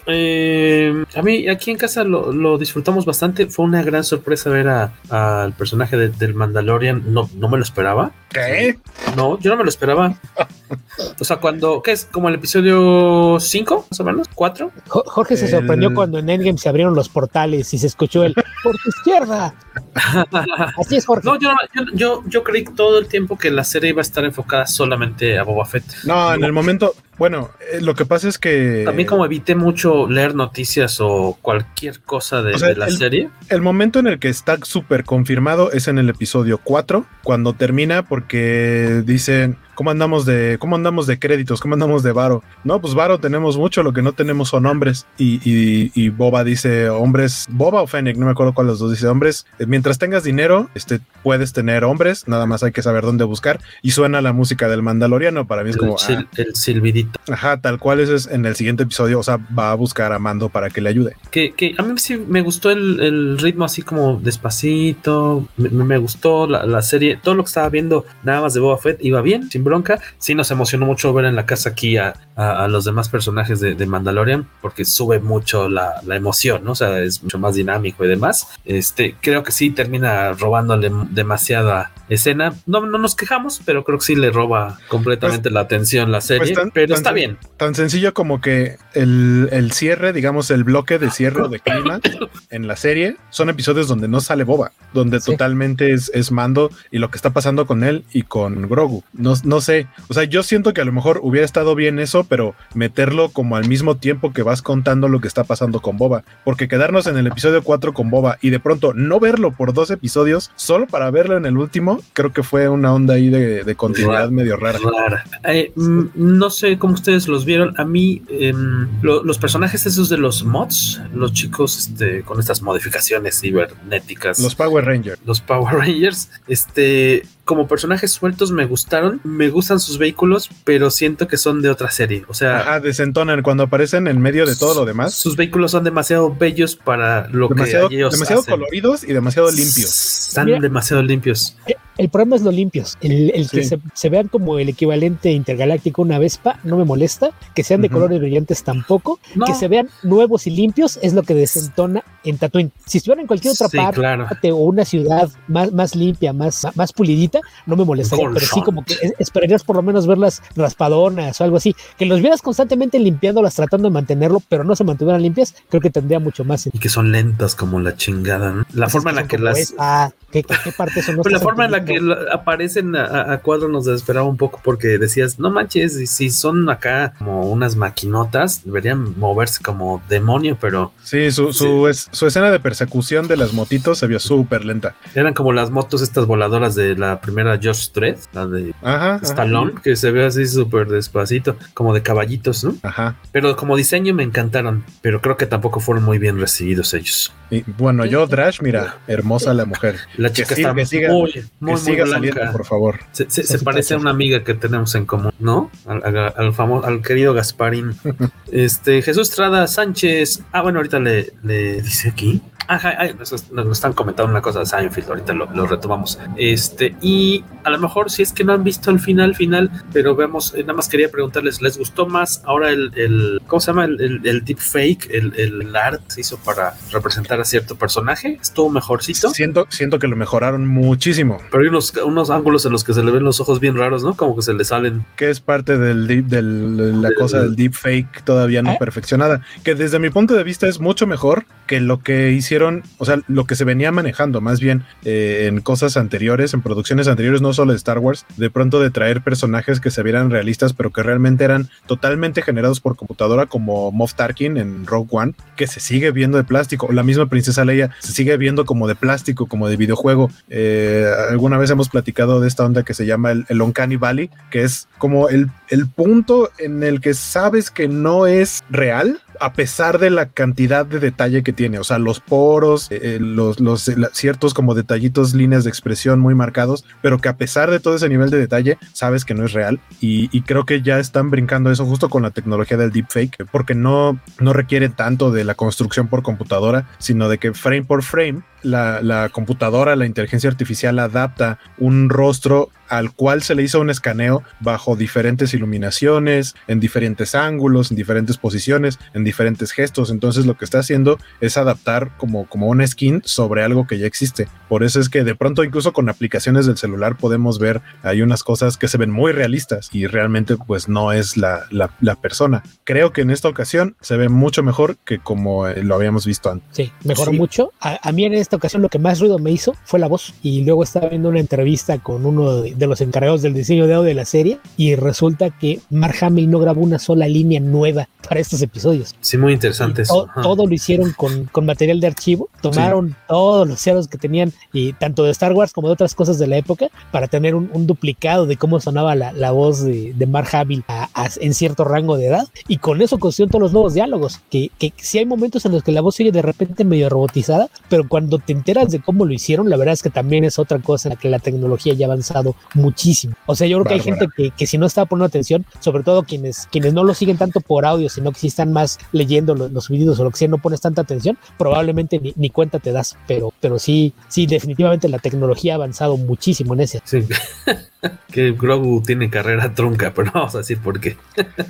Eh, a mí aquí en casa lo, lo, disfrutamos bastante. Fue una gran sorpresa ver al personaje de, del Mandalorian. No, no me lo esperaba.
¿Qué?
No, yo no me lo esperaba. o sea, cuando, ¿qué es? ¿Como el episodio 5, más o menos? ¿4?
Jorge se sorprendió cuando en Endgame se abrieron los portales y se escuchó el por tu izquierda. Así es, Jorge.
No, yo, yo, yo, yo creí todo el tiempo que la serie iba a estar enfocada solamente a Boba Fett.
No, en el momento, bueno, eh, lo que pasa es que.
También, como evité mucho leer noticias o cualquier cosa de, o sea, de la
el,
serie.
El momento en el que está súper confirmado es en el episodio 4, cuando termina, porque dicen. ¿Cómo andamos de cómo andamos de créditos? ¿Cómo andamos de varo? No, pues varo tenemos mucho, lo que no tenemos son hombres. Y, y, y Boba dice hombres, Boba o Fennec, no me acuerdo cuál de los dos dice hombres. Eh, mientras tengas dinero, este, puedes tener hombres, nada más hay que saber dónde buscar. Y suena la música del Mandaloriano, para mí es
el,
como...
Sil, ah, el silbidito.
Ajá, tal cual eso es en el siguiente episodio, o sea, va a buscar a Mando para que le ayude.
Que, que a mí sí me gustó el, el ritmo así como despacito, me, me gustó la, la, serie, todo lo que estaba viendo nada más de Boba Fett iba bien, sin bronca. Sí nos emocionó mucho ver en la casa aquí a, a, a los demás personajes de, de, Mandalorian, porque sube mucho la, la, emoción, ¿no? O sea, es mucho más dinámico y demás. Este, creo que sí termina robándole demasiada escena. No, no nos quejamos, pero creo que sí le roba completamente pues, la atención la serie, pues tan, pero
tan,
está bien.
Tan sencillo como que el, el cierre, digamos, el bloque de cierre de clima en la serie son episodios donde no sale Boba, donde sí. totalmente es, es, Mando y lo que está pasando con él y con Grogu. No, no sé, o sea, yo siento que a lo mejor hubiera estado bien eso, pero meterlo como al mismo tiempo que vas contando lo que está pasando con Boba, porque quedarnos en el episodio 4 con Boba y de pronto no verlo por dos episodios, solo para verlo en el último, creo que fue una onda ahí de, de continuidad rara, medio rara.
rara. Eh, no sé cómo ustedes los vieron, a mí eh, lo, los personajes esos de los mods, los chicos este, con estas modificaciones cibernéticas.
Los Power Rangers.
Los Power Rangers, este, como personajes sueltos me gustaron, me gustan sus vehículos, pero siento que son de otra serie. O sea,
Ajá, desentonan cuando aparecen en medio de todo lo demás.
Sus vehículos son demasiado bellos para lo
demasiado,
que ellos
demasiado
hacen.
coloridos y demasiado limpios.
Están Mira, demasiado limpios.
El problema es lo limpios. El, el sí. que se, se, vean como el equivalente intergaláctico una Vespa no me molesta. Que sean de uh -huh. colores brillantes tampoco. No. Que se vean nuevos y limpios es lo que desentona en Tatooine. Si estuvieran en cualquier otra
sí,
parte
claro.
o una ciudad más, más limpia, más, más pulidita, no me molestaría. Pero sí como que esperarías por lo menos verlas raspadonas o algo así. Que los vieras constantemente limpiándolas, tratando de mantenerlo, pero no se mantuvieran limpias, creo que tendría mucho más.
Y que son lentas como la chingada, ¿no? La forma en la que las...
Ah, ¿qué, qué, parte son?
Pero la forma en la que aparecen a, a, cuadro nos desesperaba un poco porque decías, no manches, si son acá como unas maquinotas, deberían moverse como demonio, pero...
Sí, su, su, Es, su escena de persecución de las motitos se vio súper lenta.
Eran como las motos estas voladoras de la primera Josh Dredd, la de
ajá,
Stallone, que se ve así súper despacito, como de caballitos, ¿no?
Ajá.
Pero como diseño me encantaron, pero creo que tampoco fueron muy bien recibidos ellos.
Y bueno, yo, Drash, mira, hermosa la mujer.
La chica está
que siga,
muy, muy,
que siga
muy
saliendo,
blanca.
por favor.
Se, se, se parece a una amiga que tenemos en común, ¿no? Al, al, al famoso, al querido Gasparín. este, Jesús Trada Sánchez. Ah, bueno, ahorita le, le dice aquí. Ajá, ay, nos, nos, están comentando una cosa de Seinfeld, ahorita lo, lo, retomamos. Este, y a lo mejor si es que no han visto el final, final, pero vemos, nada más quería preguntarles, ¿les gustó más ahora el, el ¿cómo se llama? El, el, el deep fake, el, el, art se hizo para representar a cierto personaje? ¿Estuvo mejorcito?
Siento, siento que lo mejoraron muchísimo.
Pero hay unos, unos ángulos en los que se le ven los ojos bien raros, ¿no? Como que se le salen.
Que es parte del, deep, del de la cosa del deep fake todavía no ¿Eh? perfeccionada, que desde mi punto de vista es mucho mejor que lo que hicieron, o sea, lo que se venía manejando más bien eh, en cosas anteriores, en producciones anteriores, no solo de Star Wars, de pronto de traer personajes que se vieran realistas, pero que realmente eran totalmente generados por computadora, como Moff Tarkin en Rogue One, que se sigue viendo de plástico, la misma Princesa Leia se sigue viendo como de plástico, como de videojuego. Eh, alguna vez hemos platicado de esta onda que se llama el, el Uncanny Valley, que es como el, el punto en el que sabes que no es real, a pesar de la cantidad de detalle que tiene, o sea, los poros, eh, los, los eh, ciertos como detallitos, líneas de expresión muy marcados, pero que a pesar de todo ese nivel de detalle, sabes que no es real. Y, y, creo que ya están brincando eso justo con la tecnología del deepfake, porque no, no requiere tanto de la construcción por computadora, sino de que frame por frame la, la, computadora, la inteligencia artificial adapta un rostro al cual se le hizo un escaneo bajo diferentes iluminaciones, en diferentes ángulos, en diferentes posiciones, en diferentes gestos. Entonces lo que está haciendo es adaptar como, como una skin sobre algo que ya existe. Por eso es que de pronto incluso con aplicaciones del celular podemos ver hay unas cosas que se ven muy realistas y realmente pues no es la, la, la persona. Creo que en esta ocasión se ve mucho mejor que como eh, lo habíamos visto antes.
Sí, mejoró sí. mucho. A, a, mí en esta ocasión lo que más ruido me hizo fue la voz y luego estaba viendo una entrevista con uno de, de los encargados del diseño de audio de la serie y resulta que Mark Hamill no grabó una sola línea nueva para estos episodios.
Sí, muy interesante eso.
To, todo lo hicieron con, con, material de archivo, tomaron sí. todos los ceros que tenían y tanto de Star Wars como de otras cosas de la época para tener un, un duplicado de cómo sonaba la, la voz de, de Mark Hamill a, a, en cierto rango de edad y con eso construyeron todos los nuevos diálogos que, que sí hay momentos en los que la voz oye de repente medio robotizada, pero cuando te enteras de cómo lo hicieron, la verdad es que también es otra cosa en la que la tecnología ya ha avanzado muchísimo. O sea, yo creo Bárbara. que hay gente que, que, si no está poniendo atención, sobre todo quienes, quienes no lo siguen tanto por audio, sino que si están más leyendo los, los videos o lo que sea, no pones tanta atención, probablemente ni, ni, cuenta te das. Pero, pero sí, sí, definitivamente la tecnología ha avanzado muchísimo en ese.
Sí. que Grogu tiene carrera trunca, pero no vamos a decir por qué.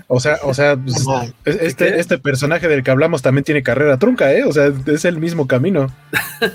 o sea, o sea, pues, este, este personaje del que hablamos también tiene carrera trunca, ¿eh? O sea, es el mismo camino.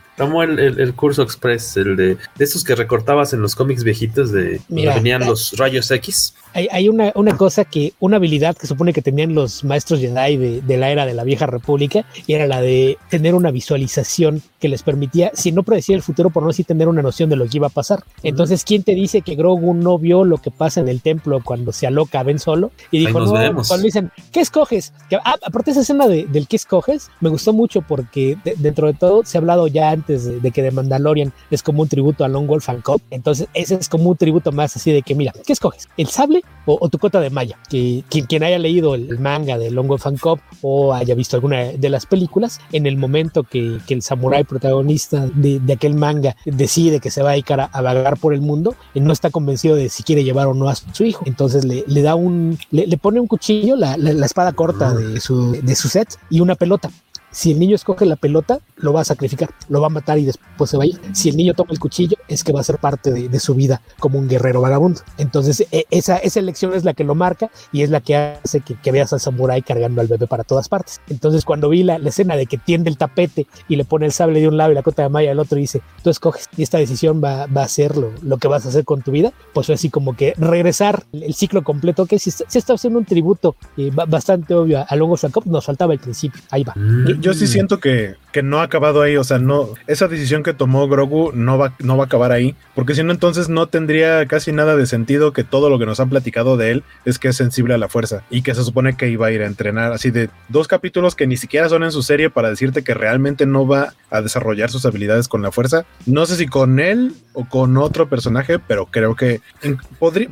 Tomó el, el, el, curso express, el de, de, esos que recortabas en los cómics viejitos de Mira, venían los rayos X.
Hay, hay, una, una cosa que, una habilidad que supone que tenían los maestros Jedi de, de, la era de la vieja república, y era la de tener una visualización que les permitía, si no predecir el futuro, por no decir tener una noción de lo que iba a pasar. Entonces, ¿quién te dice que Grogu no vio lo que pasa en el templo cuando se aloca a Ben Solo? Y dijo, no, cuando dicen, ¿qué escoges? Que, ah, aparte esa escena de, del ¿qué escoges? Me gustó mucho porque de, dentro de todo se ha hablado ya antes de, de, que The Mandalorian es como un tributo a Long Wolf and Cop. Entonces, ese es como un tributo más así de que, mira, ¿qué escoges? ¿El sable o, o tu cota de malla? Que quien, haya leído el, manga de Long Wolf and Cop o haya visto alguna de las películas, en el momento que, el samurái protagonista de, de, aquel manga decide que se va a dedicar a, a, vagar por el mundo, no está convencido de si quiere llevar o no a su hijo. Entonces le, da un, le, pone un cuchillo, la, la, la espada corta de su, de su set y una pelota si el niño escoge la pelota, lo va a sacrificar, lo va a matar y después se va a ir. Si el niño toma el cuchillo, es que va a ser parte de, de su vida como un guerrero vagabundo. Entonces, e, esa, esa elección es la que lo marca y es la que hace que, que veas al samurái cargando al bebé para todas partes. Entonces, cuando vi la, la, escena de que tiende el tapete y le pone el sable de un lado y la cota de malla del otro, y dice, tú escoges y esta decisión va, va a ser lo, lo, que vas a hacer con tu vida, pues fue así como que regresar el ciclo completo, que si, está haciendo un tributo eh, bastante obvio a, a Longo nos faltaba el principio. Ahí va. Mm
yo sí siento que, que no ha acabado ahí, o sea, no, esa decisión que tomó Grogu no va, no va a acabar ahí, porque si no, entonces no tendría casi nada de sentido que todo lo que nos han platicado de él es que es sensible a la fuerza y que se supone que iba a ir a entrenar así de dos capítulos que ni siquiera son en su serie para decirte que realmente no va a desarrollar sus habilidades con la fuerza. No sé si con él o con otro personaje, pero creo que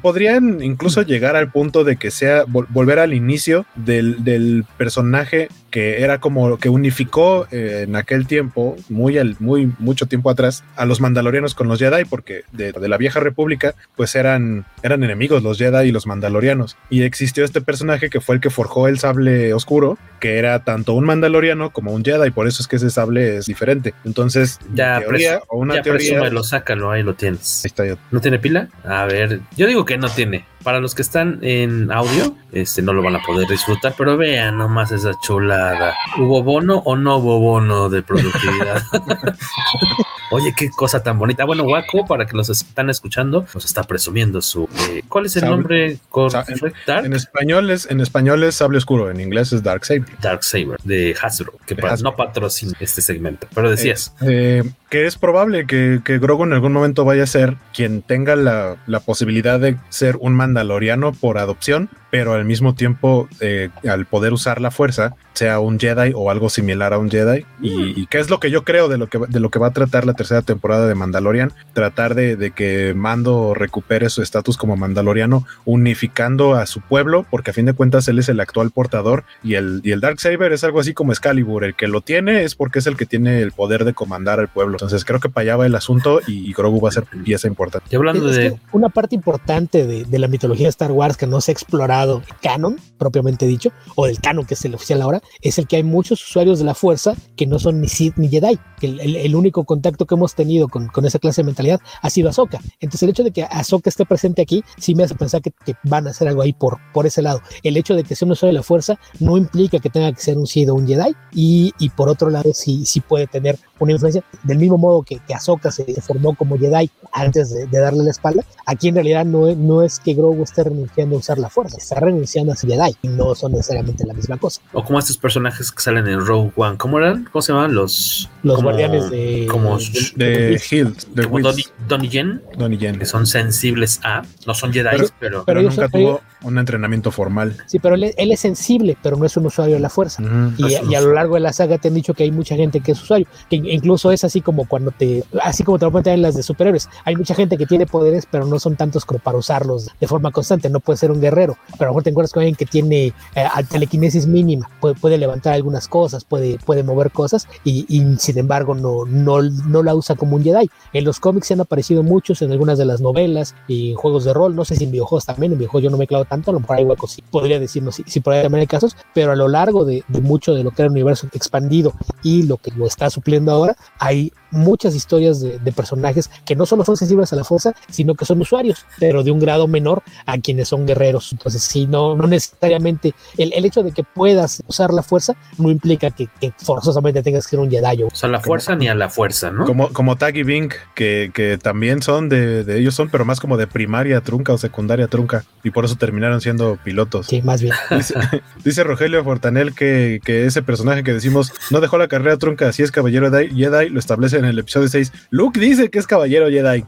podrían incluso llegar al punto de que sea volver al inicio del, del personaje que era como que unificó eh, en aquel tiempo, muy, al, muy mucho tiempo atrás, a los mandalorianos con los Jedi, porque de, la vieja república, pues eran, eran enemigos los Jedi y los mandalorianos. Y existió este personaje que fue el que forjó el sable oscuro, que era tanto un mandaloriano como un Jedi, por eso es que ese sable es diferente. Entonces,
ya, teoría, o una ya teoría. lo sácalo, ahí lo tienes. Ahí está yo. ¿No tiene pila? A ver, yo digo que no tiene. Para los que están en audio, este no lo van a poder disfrutar, pero vean nomás esa chulada. ¿Hubo bono o no hubo bono de productividad? Oye, qué cosa tan bonita. Bueno, Waco, para que los están escuchando, nos está presumiendo su. Eh, ¿Cuál es el nombre
En español es en español es sable oscuro, en inglés es Dark Saber.
Dark Saber de Hasbro, que no patrocina este segmento. Pero decías.
Eh, eh, que es probable que, que Grogu en algún momento vaya a ser quien tenga la, la posibilidad de ser un mandaloriano por adopción pero al mismo tiempo, eh, al poder usar la fuerza, sea un Jedi o algo similar a un Jedi. Y, qué es lo que yo creo de lo que, de lo que va a tratar la tercera temporada de Mandalorian, tratar de, que Mando recupere su estatus como mandaloriano, unificando a su pueblo, porque a fin de cuentas él es el actual portador y el, y el Dark Saber es algo así como Excalibur, el que lo tiene es porque es el que tiene el poder de comandar al pueblo. Entonces creo que para allá va el asunto y, Grogu va a ser pieza importante.
Y hablando de...
una parte importante de, de la mitología de Star Wars que no se ha explorado canon, propiamente dicho, o del canon que es el oficial ahora, es el que hay muchos usuarios de la fuerza que no son ni Sith ni Jedi. Que el, único contacto que hemos tenido con, con, esa clase de mentalidad ha sido Ahsoka. Entonces el hecho de que Ahsoka esté presente aquí sí me hace pensar que, van a hacer algo ahí por, por ese lado. El hecho de que sea un usuario de la fuerza no implica que tenga que ser un Sith o un Jedi y, y por otro lado sí, sí puede tener una influencia del mismo modo que, que Ahsoka se, formó como Jedi antes de, darle la espalda. Aquí en realidad no, no es que Grogu esté renunciando a usar la fuerza, está renunciando a ser Jedi y no son necesariamente la misma cosa.
O como estos personajes que salen en Rogue One, ¿cómo eran? ¿Cómo se llaman? Los,
los guardianes de.
Como
de, Hill, de
como Donnie, Yen,
Donnie Yen.
Que son sensibles a. No son Jedi, pero.
pero, nunca tuvo un entrenamiento formal.
Sí, pero él, es sensible, pero no es un usuario de la fuerza. y, y, a lo largo de la saga te han dicho que hay mucha gente que es usuario. Que incluso es así como cuando te, así como te lo las de superhéroes. Hay mucha gente que tiene poderes, pero no son tantos como para usarlos de forma constante. No puede ser un guerrero, pero a lo mejor te encuentras con alguien que tiene eh, telequinesis mínima, puede, puede, levantar algunas cosas, puede, puede mover cosas y, sin embargo no, no, no la usa como un Jedi. En los cómics se han aparecido muchos, en algunas de las novelas y juegos de rol, no sé si en videojuegos también, en videojuegos yo no me clavo tanto, a lo mejor hay huecos, sí, podría decirnos si, si por ahí también hay casos, pero a lo largo de, de mucho de lo que era el universo expandido y lo que lo está supliendo ahora, hay muchas historias de, personajes que no solo son sensibles a la fuerza, sino que son usuarios, pero de un grado menor a quienes son guerreros. Entonces, si no, no necesariamente el, el hecho de que puedas usar la fuerza no implica que, forzosamente tengas que ser un Jedi.
O sea, la fuerza ni a la fuerza, ¿no?
Como, como Tag y Bing, que, que también son de, de, ellos son, pero más como de primaria trunca o secundaria trunca, y por eso terminaron siendo pilotos.
Sí, más bien.
Dice, Rogelio Fortanel que, que ese personaje que decimos no dejó la carrera trunca, si es caballero Jedi, lo establece en el episodio 6, Luke dice que es caballero Jedi,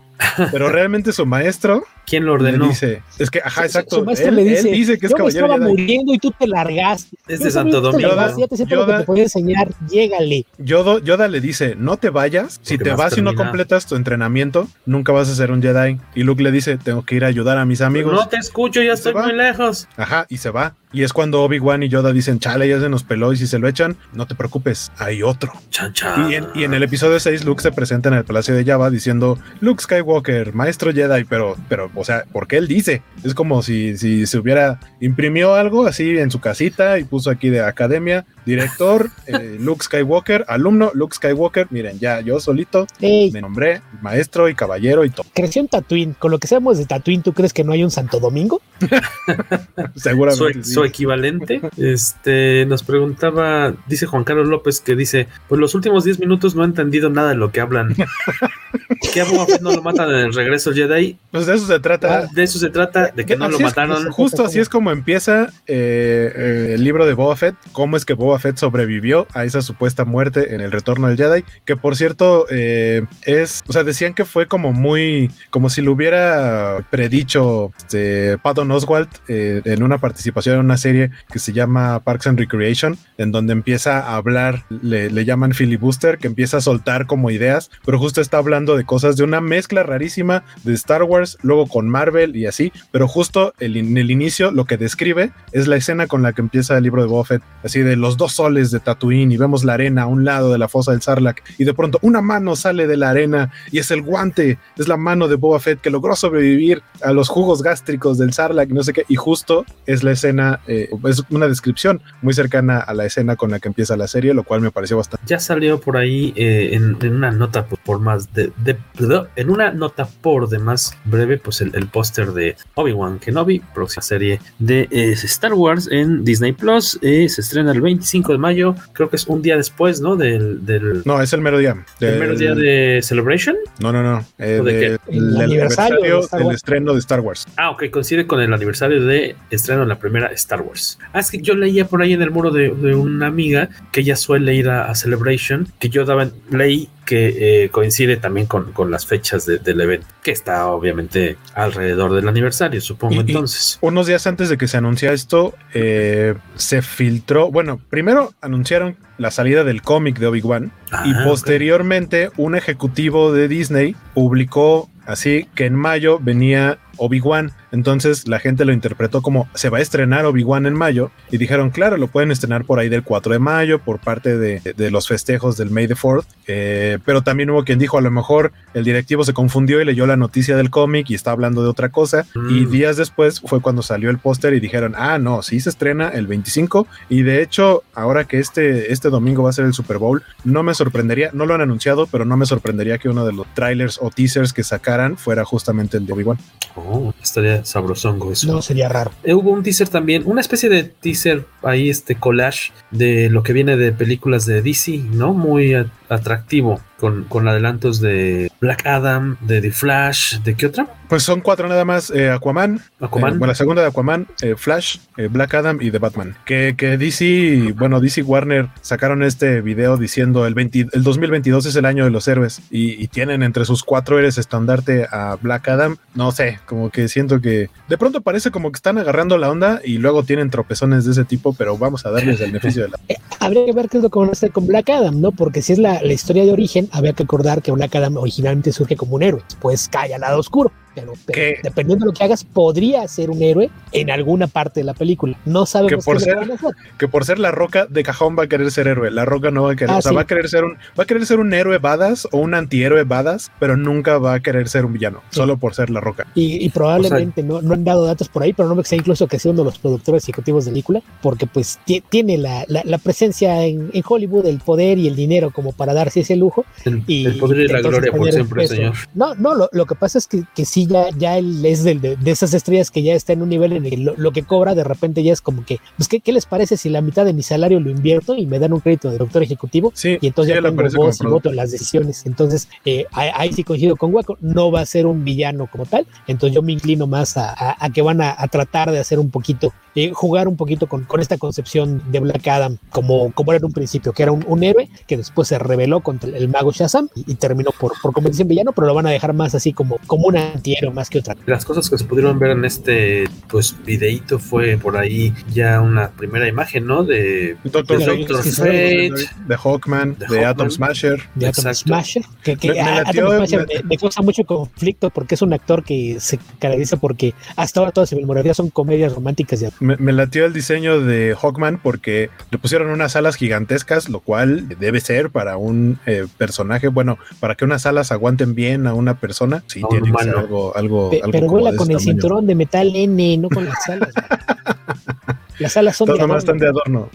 pero realmente su maestro
¿Quién lo ordenó?
dice, es que, ajá, exacto.
él, le dice, dice que es yo me estaba muriendo y tú te largaste.
Es de Santo Domingo.
Yoda, ya te sé Yoda, lo que te puede enseñar, llégale.
Yoda, Yoda, le dice, no te vayas, si te vas y no completas tu entrenamiento, nunca vas a ser un Jedi. Y Luke le dice, tengo que ir a ayudar a mis amigos.
No te escucho, ya estoy muy lejos.
Ajá, y se va. Y es cuando Obi-Wan y Yoda dicen, chale, ya se nos peló y si se lo echan, no te preocupes, hay otro.
Chan, chan.
Y, en, y en el episodio 6, Luke se presenta en el Palacio de Java diciendo, Luke Skywalker, maestro Jedi, pero, pero, o sea, porque él dice, es como si, si se hubiera imprimió algo así en su casita y puso aquí de academia, director eh, Luke Skywalker, alumno Luke Skywalker, miren, ya yo solito me nombré maestro y caballero y todo.
Creció en Tatooine, con lo que sabemos de Tatooine, ¿tú crees que no hay un Santo Domingo?
Seguramente.
Su, equivalente. Este nos preguntaba, dice Juan Carlos López que dice, pues los últimos 10 minutos no he entendido nada de lo que hablan. que a Boba Fett no lo matan en el regreso Jedi.
Pues de eso se trata.
De eso se trata, de que no
Así
lo
es,
mataron.
justo así es como empieza eh, eh, el libro de Boba Fett. Cómo es que Boba Fett sobrevivió a esa supuesta muerte en el retorno del Jedi. Que por cierto, eh, es. O sea, decían que fue como muy. Como si lo hubiera predicho este, Patton Oswalt eh, en una participación en una serie que se llama Parks and Recreation. En donde empieza a hablar, le, le llaman filibuster, que empieza a soltar como ideas. Pero justo está hablando de cosas de una mezcla rarísima de Star Wars, luego con Marvel y así. Pero justo el, en el inicio lo que describe es la escena con la que empieza el libro de Boba Fett, así de los dos soles de Tatooine y vemos la arena a un lado de la fosa del Sarlacc y de pronto una mano sale de la arena y es el guante, es la mano de Boba Fett que logró sobrevivir a los jugos gástricos del Sarlacc no sé qué. Y justo es la escena, eh, es una descripción muy cercana a la escena con la que empieza la serie, lo cual me pareció bastante.
Ya salió por ahí eh, en, en una nota por, por más de, de- de- en una nota por demás breve, pues el, el póster de Obi-Wan Kenobi, próxima serie de eh, Star Wars en Disney Plus, eh, se estrena el 25 de mayo, creo que es un día después, ¿no? Del, del,
No, es el mero día.
del mero día de Celebration.
No, no, no. eh,
El aniversario de Star
del estreno de Star Wars.
Ah, ok, coincide con el aniversario de estreno de la primera Star Wars. Ah, es que yo leía por ahí en el muro de, de una amiga que ella suele ir a, a Celebration, que yo daba, leí que eh, coincide también con, con las fechas de- del evento, que está obviamente alrededor del aniversario, supongo
Y- y
entonces.
Unos días antes de que se anunciara esto, eh, se filtró. Bueno, primero anunciaron la salida del cómic de Obi-Wan y
Ah,
posteriormente un ejecutivo de Disney publicó así que en mayo venía Obi-Wan. Entonces la gente lo interpretó como se va a estrenar Obi-Wan en mayo y dijeron, claro, lo pueden estrenar por ahí del 4 de mayo por parte de, de los festejos del May the 4th. Eh, pero también hubo quien dijo, a lo mejor el directivo se confundió y leyó la noticia del cómic y está hablando de otra cosa. Y
Mm.
días después fue cuando salió el póster y dijeron, ah, no, sí se estrena el 25. Y de hecho, ahora que este, este domingo va a ser el Super Bowl, no me sorprendería, no lo han anunciado, pero no me sorprendería que uno de los trailers o teasers que sacaran fuera justamente el de Obi-Wan.
Oh, estaría sabrosongo eso.
No, sería raro.
Eh, hubo un teaser también, una especie de teaser ahí, este collage de lo que viene de películas de DC, ¿no? Muy a- atractivo, con, con adelantos de Black Adam, de The Flash, ¿de qué otra?
Pues son cuatro nada más, eh, Aquaman,
Aquaman.
eh, bueno, la segunda de Aquaman, eh, Flash, eh, Black Adam y The Batman. Que, que DC, bueno, DC Warner sacaron este video diciendo el, 20 el 2022 es el año de los héroes y, y tienen entre sus cuatro héroes estandarte a Black Adam. No sé, como que siento que de pronto parece como que están agarrando la onda y luego tienen tropezones de ese tipo, pero vamos a darles el beneficio de la...
Habría que ver qué es lo que van a hacer con Black Adam, ¿no? Porque si es la, la historia de origen, habría que acordar que Black Adam originalmente surge como un héroe, pues cae al lado oscuro. Pero, pero
Que-
dependiendo de lo que hagas, podría ser un héroe en alguna parte de la película. No
Que
sabemos
por
qué
ser,
que van a hacer.
que por ser la roca de cajón va a querer ser héroe. La roca no va a querer,
Ah,
o sea,
sí.
va a querer ser un, va a querer ser un héroe badass o un antihéroe badass, pero nunca va a querer ser un villano, solo por ser la roca.
Y, y probablemente no, no han dado datos por ahí, pero no me extraña incluso que sea uno de los productores ejecutivos de la película, porque pues ti- tiene la, la- la presencia en, en Hollywood, el poder y el dinero como para darse ese lujo.
El,
Y
el poder y la gloria por siempre, señor.
No, no, lo, lo que pasa es que, que sí, ya, ya él es del- de, de esas estrellas que ya está en un nivel en el que lo, lo que cobra de repente ya es como que, pues, ¿qué, qué les parece si la mitad de mi salario lo invierto y me dan un crédito de director ejecutivo?
Sí,
y entonces ya tengo voz y voto en las decisiones. Entonces, eh, ahí, ahí sí coincido con Waco, no va a ser un villano como tal. Entonces yo me inclino más a, a- a que van a, a tratar de hacer un poquito, eh, jugar un poquito con, con esta concepción de Black Adam como, como era en un principio, que era un, un héroe que después se rebeló contra el, el mago Shazam y, y terminó por, por convertirse en villano, pero lo van a dejar más así como, como un antihéroe más que otra.
Las cosas que se pudieron ver en este pues videíto fue por ahí ya una primera imagen, ¿no? De
Doctor,
de Doctor Fate.
de Hawkman,
De Hawkman.
Atom Smasher.
de Atom
Exacto.
Smasher, que, que
Me- me
a-
latió-
Atom Smasher
me-
me, causa mucho conflicto porque es un actor que se caracteriza porque hasta ahora todas sus filmografías son comedias románticas
Me, me latió el diseño de Hawkman porque le pusieron unas alas gigantescas, lo cual debe ser para un eh, personaje, bueno, para que unas alas aguanten bien a una persona, sí tiene que ser
humano.
Algo, algo,
Pe-
algo
pero vuela con el cinturón de metal N, no con las alas. Las alas son
Todos
de
nomás
adorno.
están de adorno.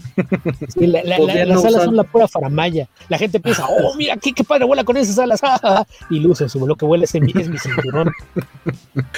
Sí, la- la- la-
Podrían
las
no
alas
usar-
son la pura faramaya. La gente piensa, oh, mira, qué, qué padre vuela con esas alas. ah, ah, ah", y luce, su, lo que vuela es, mi, es mi cinturón.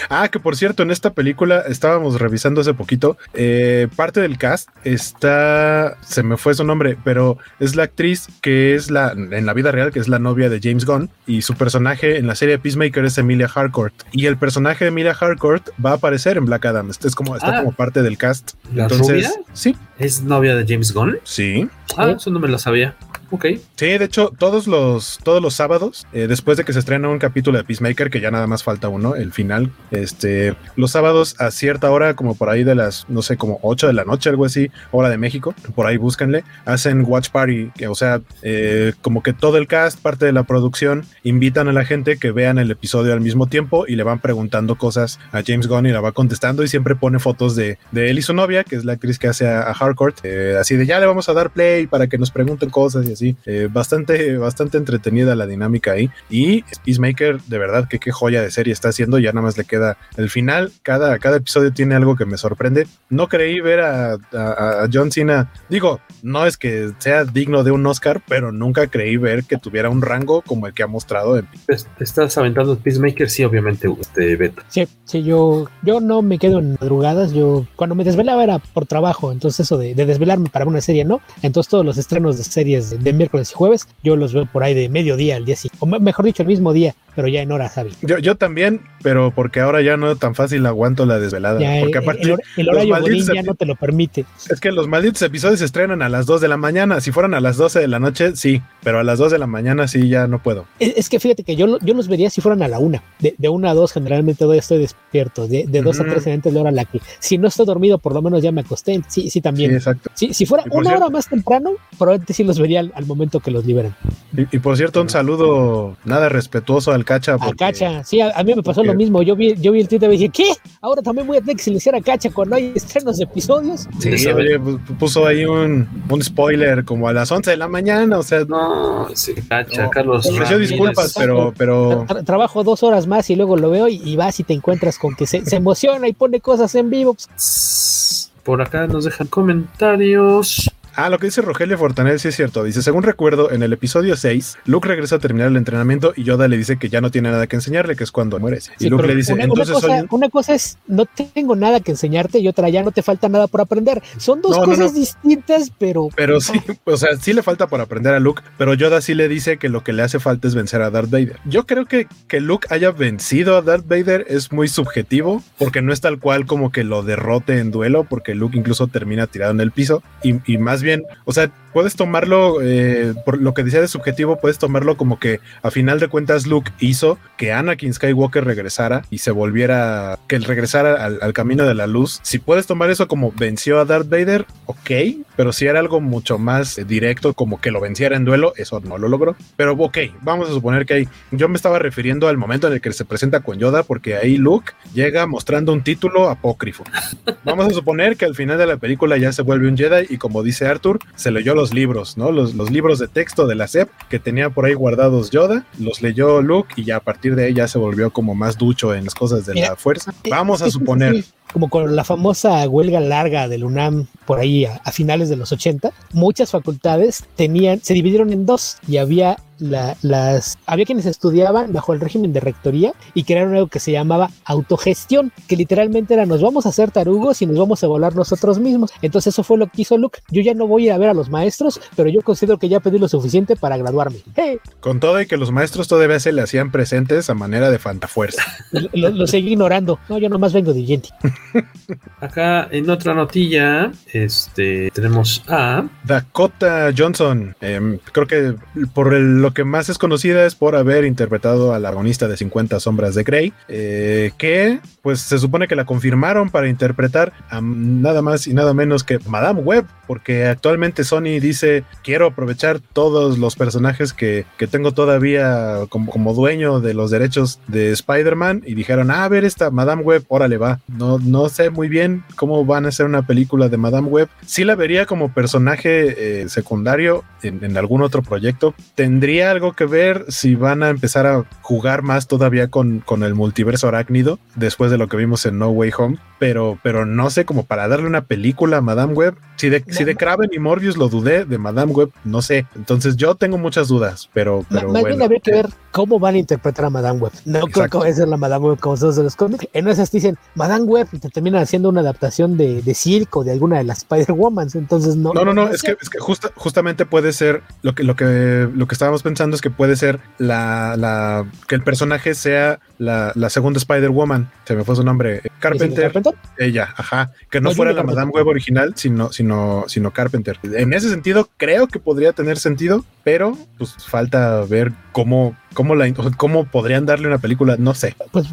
Ah, que por cierto, en esta película estábamos revisando hace poquito. eh, parte del cast está. Se me fue su nombre, pero es la actriz que es la. En la vida real, que es la novia de James Gunn. Y su personaje en la serie Peacemaker es Emilia Harcourt. Y el personaje de Emilia Harcourt va a aparecer en Black Adam. Este es como, está
Ah.
como parte del cast.
¿La
Entonces, sí,
¿Es novia de James Gunn?
sí.
Ah, eso no me lo sabía. Ok.
Sí, de hecho, todos los, todos los sábados, eh, después de que se estrena un capítulo de Peacemaker, que ya nada más falta uno, el final, este, los sábados a cierta hora, como por ahí de las, no sé, como 8 de la noche, algo así, hora de México, por ahí búscanle, hacen Watch Party, o sea, eh, como que todo el cast, parte de la producción, invitan a la gente que vean el episodio al mismo tiempo y le van preguntando cosas a James Gunn y la va contestando y siempre pone fotos de, de él y su novia, que es la actriz que hace a, a Harcourt, eh, así de ya le vamos a dar play para que nos pregunten cosas y así. Eh, bastante, bastante entretenida la dinámica ahí. Y Peacemaker, de verdad, que qué joya de serie está haciendo. Ya nada más le queda el final. Cada, cada episodio tiene algo que me sorprende. No creí ver a, a- a John Cena. Digo, no es que sea digno de un Oscar, pero nunca creí ver que tuviera un rango como el que ha mostrado en
Pues, ¿Estás aventando Peacemaker? Sí, obviamente, este Beto.
Sí, sí, yo, yo no me quedo en madrugadas. Yo, cuando me desvelaba era por trabajo. Entonces, eso de, de desvelarme para una serie, no. Entonces, todos los estrenos de series de, de miércoles y jueves, yo los veo por ahí de mediodía al día siguiente. O me- mejor dicho, el mismo día, pero ya en horas, Javi.
Yo, yo también, pero porque ahora ya no tan fácil aguanto la desvelada.
Ya,
porque
el,
aparte,
el el horario godín ya no te lo permite.
Es que los malditos episodios se estrenan a las 2 de la mañana. Si fueran a las 12 de la noche, sí, pero a las 2 de la mañana sí ya no puedo.
Es, es que fíjate que yo, yo los vería si fueran a la una. De, de una a dos, generalmente todavía estoy despierto. De, de dos
Ujú.
a tres antes de la hora a la que. Si no estoy dormido, por lo menos ya me acosté. Sí, sí,
Sí,
también.
exacto.
Si, si fuera una
cierto-
hora más temprano, probablemente sí los vería al, al momento que los liberan.
Y, y por cierto, un saludo nada respetuoso al Cacha.
A
porque-
Cacha, sí, a, a mí me pasó
porque-
lo mismo. Yo vi, yo vi el tweet y dije, ¿qué? Ahora también voy a tener que silenciar a Cacha cuando hay estrenos de episodios.
Sí, oye, pu- puso ahí un, un spoiler como a las 11 de la mañana, o sea,
No, sí, cacha,
No,
Carlos.
ofreció
Ramírez.
disculpas, pero, pero
Tra- trabajo dos horas más y luego lo veo y, y vas y te encuentras con que se, se emociona y pone cosas en vivo.
Por acá nos dejan comentarios.
Ah, lo que dice Rogelio Fortanel sí es cierto. Dice, según recuerdo, en el episodio 6, Luke regresa a terminar el entrenamiento y Yoda le dice que ya no tiene nada que enseñarle, que es cuando mueres. Y Luke le dice,
una, cosa,
soy un-
una cosa es, no tengo nada que enseñarte y otra, ya no te falta nada por aprender. Son dos
No, no,
cosas
no.
distintas, pero...
Pero sí, o sea, sí le falta por aprender a Luke, pero Yoda sí le dice que lo que le hace falta es vencer a Darth Vader. Yo creo que que Luke haya vencido a Darth Vader es muy subjetivo, porque no es tal cual como que lo derrote en duelo, porque Luke incluso termina tirado en el piso, y, y más bien, o sea, puedes tomarlo, eh, por lo que decía de subjetivo, puedes tomarlo como que a final de cuentas Luke hizo que Anakin Skywalker regresara y se volviera, que él regresara al, al camino de la luz. Si puedes tomar eso como venció a Darth Vader, ok, pero si era algo mucho más eh, directo, como que lo venciera en duelo, eso no lo logró. Pero ok, vamos a suponer que ahí, yo me estaba refiriendo al momento en el que se presenta con Yoda, porque ahí Luke llega mostrando un título apócrifo. Vamos a suponer que al final de la película ya se vuelve un Jedi y como dice Arthur, se leyó los libros, ¿no? Los, los libros de texto de la SEP que tenía por ahí guardados Yoda, los leyó Luke y ya a partir de ahí ya se volvió como más ducho en las cosas de
Mira,
la fuerza. Vamos a suponer.
Como con la famosa huelga larga del UNAM por ahí a, a finales de los 80, muchas facultades tenían, se dividieron en dos y había la- las, había quienes estudiaban bajo el régimen de rectoría y crearon algo que se llamaba autogestión, que literalmente era nos vamos a hacer tarugos y nos vamos a volar nosotros mismos. Entonces eso fue lo que hizo Luke. Yo ya no voy a ir a ver a los maestros, pero yo considero que ya pedí lo suficiente para graduarme. ¡Hey!
Con todo y que los maestros todavía se le hacían presentes a manera de fantafuerza.
Lo, lo- seguí ignorando. No, yo nomás vengo de Genti.
Acá en otra notilla, este, tenemos a
Dakota Johnson, em, creo que por el- lo que más es conocida es por haber interpretado a la agonista de 50 sombras de Grey, eh, que pues se supone que la confirmaron para interpretar a nada más y nada menos que Madame Web, porque actualmente Sony dice quiero aprovechar todos los personajes que, que tengo todavía como, como dueño de los derechos de Spider-Man y dijeron, ah, a ver esta Madame Web, órale va, no, no sé muy bien cómo van a hacer una película de Madame Web, sí la vería como personaje eh, secundario en, en algún otro proyecto, tendría algo que ver si van a empezar a jugar más todavía con, con el multiverso arácnido después de lo que vimos en No Way Home, pero, pero no sé, como para darle una película a Madame Web. Si de, si de Kraven y Morbius lo dudé, de Madame Web, no sé. Entonces yo tengo muchas dudas, pero, pero
Más
bueno.
bien habría que ver cómo van a interpretar a Madame Web. No creo que vaya a ser la Madame Web como son de los cómics. En esas te dicen Madame Web y te terminan haciendo una adaptación de, de circo de alguna de las Spider-Womans. Entonces no.
No, no, no, es que, es que justa- justamente puede ser lo que, lo que lo que estábamos pensando es que puede ser la, la que el personaje sea la, la segunda Spider-Woman. Se me fue su nombre. Carpenter.
Carpenter?
Ella, ajá. Que no,
No,
fuera la
Carpenter.
Madame Web original, sino, sino, sino Carpenter. En ese sentido, creo que podría tener sentido, pero pues falta ver cómo, cómo la cómo podrían darle una película, no sé.
Pues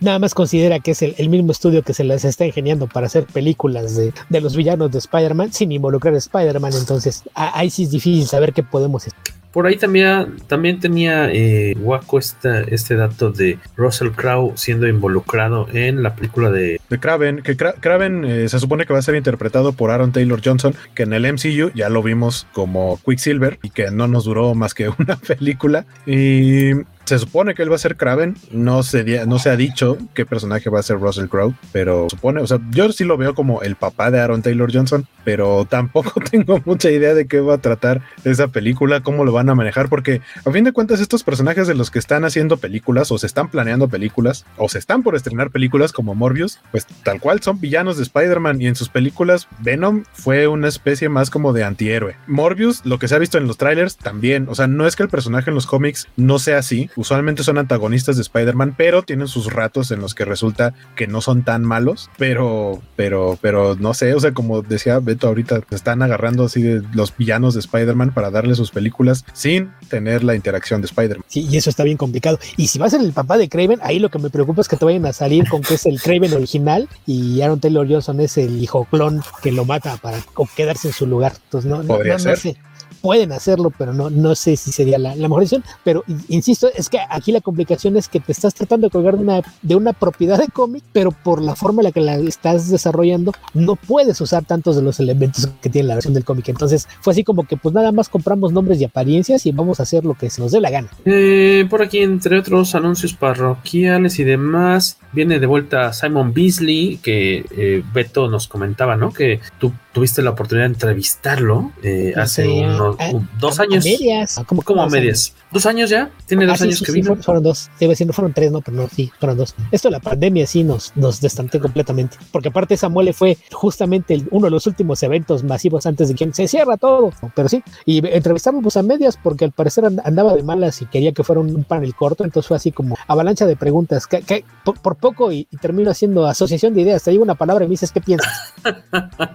nada más considera que es el, mismo estudio que se les está ingeniando para hacer películas de, de los villanos de Spider-Man sin involucrar a Spider-Man. Entonces ahí sí es difícil saber qué podemos
Por ahí también, también tenía eh, Waco esta, este dato de Russell Crowe siendo involucrado en la película de
De Kraven, que Kra- Kraven eh, se supone que va a ser interpretado por Aaron Taylor Johnson, que en el MCU ya lo vimos como Quicksilver y que no nos duró más que una película. Y se supone que él va a ser Kraven. No se, no se ha dicho qué personaje va a ser Russell Crowe, pero supone, o sea, yo sí lo veo como el papá de Aaron Taylor Johnson, pero tampoco tengo mucha idea de qué va a tratar esa película, cómo lo van a manejar, porque a fin de cuentas estos personajes de los que están haciendo películas o se están planeando películas o se están por estrenar películas como Morbius, pues tal cual son villanos de Spider-Man y en sus películas Venom fue una especie más como de antihéroe. Morbius, lo que se ha visto en los trailers también, o sea, no es que el personaje en los cómics no sea así, usualmente son antagonistas de Spider-Man, pero tienen sus ratos en los que resulta que no son tan malos, pero, pero, pero no sé, o sea, como decía Beto ahorita, se están agarrando así de los villanos de Spider-Man para darle sus películas sin tener la interacción de Spider-Man.
Sí, y eso está bien complicado. Y si va a ser el papá de Craven, ahí lo que me preocupa es que te vayan a salir con que es el Craven original y Aaron Taylor Johnson es el hijo clon que lo mata para quedarse en su lugar. Entonces, no, no,
Podría
no- no
ser.
sé. Pueden hacerlo, pero no, no sé si sería la, la mejor decisión. Pero in- insisto, es que aquí la complicación es que te estás tratando de colgar de una, de una propiedad de cómic, pero por la forma en la que la estás desarrollando, no puedes usar tantos de los elementos que tiene la versión del cómic. Entonces fue así como que pues nada más compramos nombres y apariencias y vamos a hacer lo que se nos dé la gana.
Eh, por aquí, entre otros anuncios parroquiales y demás, viene de vuelta Simon Beasley, que eh, Beto nos comentaba, ¿no? Que tú tuviste la oportunidad de entrevistarlo eh, hace
Sí,
unos
a-
un- dos
a- a
años.
medias. ¿Cómo-
¿Cómo a medias? ¿Dos años ya? Tiene
Ah,
dos
sí,
años
sí,
que
sí,
vino.
fueron, fueron dos. Te iba a decir, no fueron tres, no, pero no, sí, fueron dos. Esto de la pandemia sí nos, nos destantó completamente. Porque aparte esa muele fue justamente el- uno de los últimos eventos masivos antes de que se cierra todo. Pero sí, y entrevistamos pues, a medias porque al parecer and- andaba de malas y quería que fuera un, un panel corto. Entonces fue así como avalancha de preguntas. Que, que por, por poco y, y termino haciendo asociación de ideas. Te digo una palabra y me dices qué piensas.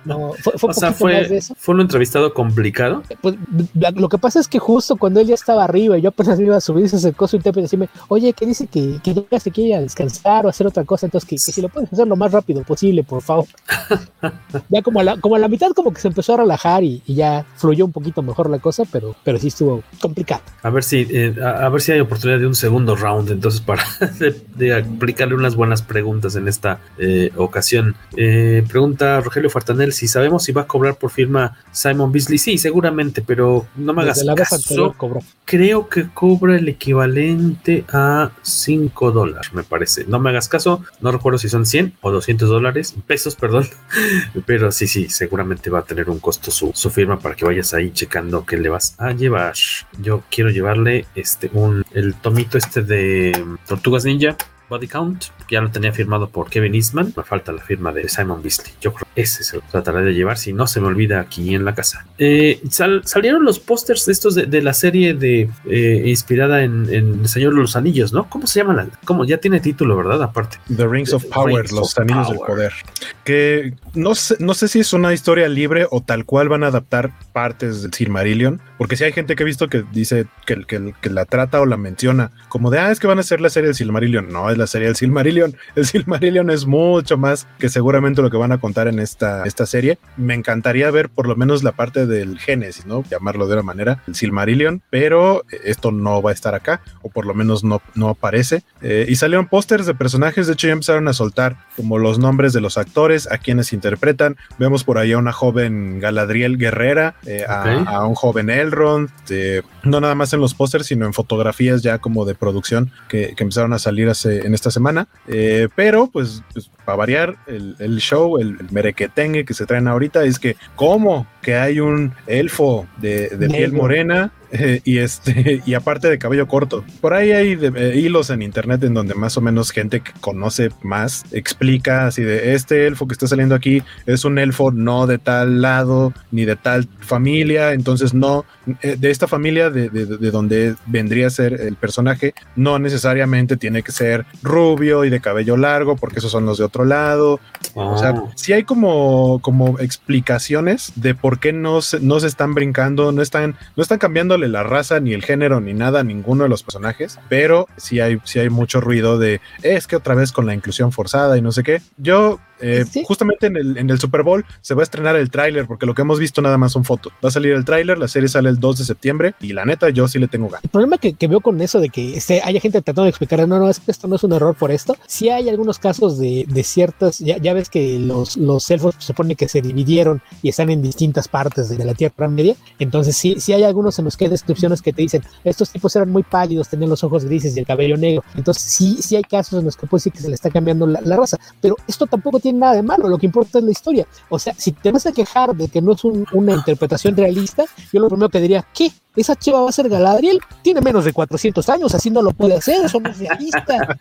No, fue, fue
O sea,
poquito más de
fue,
eso.
fue un entrevistado complicado.
Pues lo que pasa es que justo cuando él ya estaba arriba y yo apenas me iba a subir, se acercó su intérprete y decirme, oye, que dice que, que ya se quiere ir a descansar o hacer otra cosa, entonces que, que si lo puedes hacer lo más rápido posible, por favor. ya como a la, como a la mitad como que se empezó a relajar y, y ya fluyó un poquito mejor la cosa, pero, pero sí estuvo complicado.
A ver si, eh, a, a ver si hay oportunidad de un segundo round, entonces para de, de aplicarle unas buenas preguntas en esta eh, ocasión. Eh, pregunta Rogelio Fartanel si sabemos si va a cobrar por firma Simon Beasley. Sí, seguramente, pero no me hagas
la
caso.
cobró.
Creo que cobra el equivalente a 5 dólares, me parece. No me hagas caso, no recuerdo si son 100 o 200 dólares, pesos, perdón. Pero sí, sí, seguramente va a tener un costo su, su firma para que vayas ahí checando qué le vas a llevar. Yo quiero llevarle este un el tomito este de Tortugas Ninja. Body Count, que ya lo tenía firmado por Kevin Eastman. Me falta la firma de Simon Beasley. Yo creo que ese se lo trataré de llevar si no se me olvida aquí en la casa. Eh, sal- salieron los pósters estos de, de la serie de eh, inspirada en, en El Señor de los Anillos, ¿no? ¿Cómo se llama la? ¿Cómo? Ya tiene título, ¿verdad? Aparte.
The Rings of Power,
Rings
los
of
anillos del poder. Que no sé, no sé si es una historia libre o tal cual van a adaptar partes del Silmarillion, porque si hay gente que he visto que dice que, que- que la trata o la menciona como de, ah, es que van a hacer la serie del Silmarillion. No, es la serie del Silmarillion. El Silmarillion es mucho más que seguramente lo que van a contar en esta, esta serie. Me encantaría ver por lo menos la parte del Génesis, ¿no? Llamarlo de una manera, el Silmarillion, pero esto no va a estar acá, o por lo menos no, no aparece. Eh, y salieron pósters de personajes, de hecho ya empezaron a soltar como los nombres de los actores, a quienes interpretan. Vemos por ahí a una joven Galadriel Guerrera, eh, a-
Ok.
a, un joven Elrond, eh, no nada más en los pósters, sino en fotografías ya como de producción que, que empezaron a salir hace, en esta semana. Eh, pero, pues, pues para variar, el, el show, el, el, merequetengue que se traen ahorita es que, ¿cómo que hay un elfo de, de piel morena eh, y este y aparte de cabello corto. Por ahí hay de, eh, hilos en internet en donde más o menos gente que conoce más explica así de este elfo que está saliendo aquí es un elfo no de tal lado ni de tal familia, entonces no eh, de esta familia de, de, de, donde vendría a ser el personaje no necesariamente tiene que ser rubio y de cabello largo porque esos son los de otro lado. Oh. O sea, si hay como como explicaciones de por qué no se, no se están brincando, no están no están cambiando la raza, ni el género, ni nada a ninguno de los personajes, pero sí hay, sí hay mucho ruido de es que otra vez con la inclusión forzada y no sé qué. Yo eh, ¿Sí? Justamente en el, en el, Super Bowl se va a estrenar el tráiler, porque lo que hemos visto nada más son fotos. Va a salir el tráiler, la serie sale el 2 de septiembre y la neta yo sí le tengo ganas.
El problema que, que, veo con eso de que este, haya gente tratando de explicar, no, no, es que esto no es un error por esto. Sí hay algunos casos de, de ciertas, ya, ya, ves que los, los elfos se supone que se dividieron y están en distintas partes de la Tierra Media. Entonces sí, sí hay algunos en los que hay descripciones que te dicen, estos tipos eran muy pálidos, tenían los ojos grises y el cabello negro. Entonces sí, sí hay casos en los que puede decir que se le está cambiando la, la raza, pero esto tampoco tiene nada de malo. Lo que importa es la historia. O sea, si te vas a quejar de que no es un, una interpretación realista, yo lo primero que diría, ¿qué? Esa chiva va a ser Galadriel, tiene menos de 400 años, así no lo puede hacer, eso no es realista.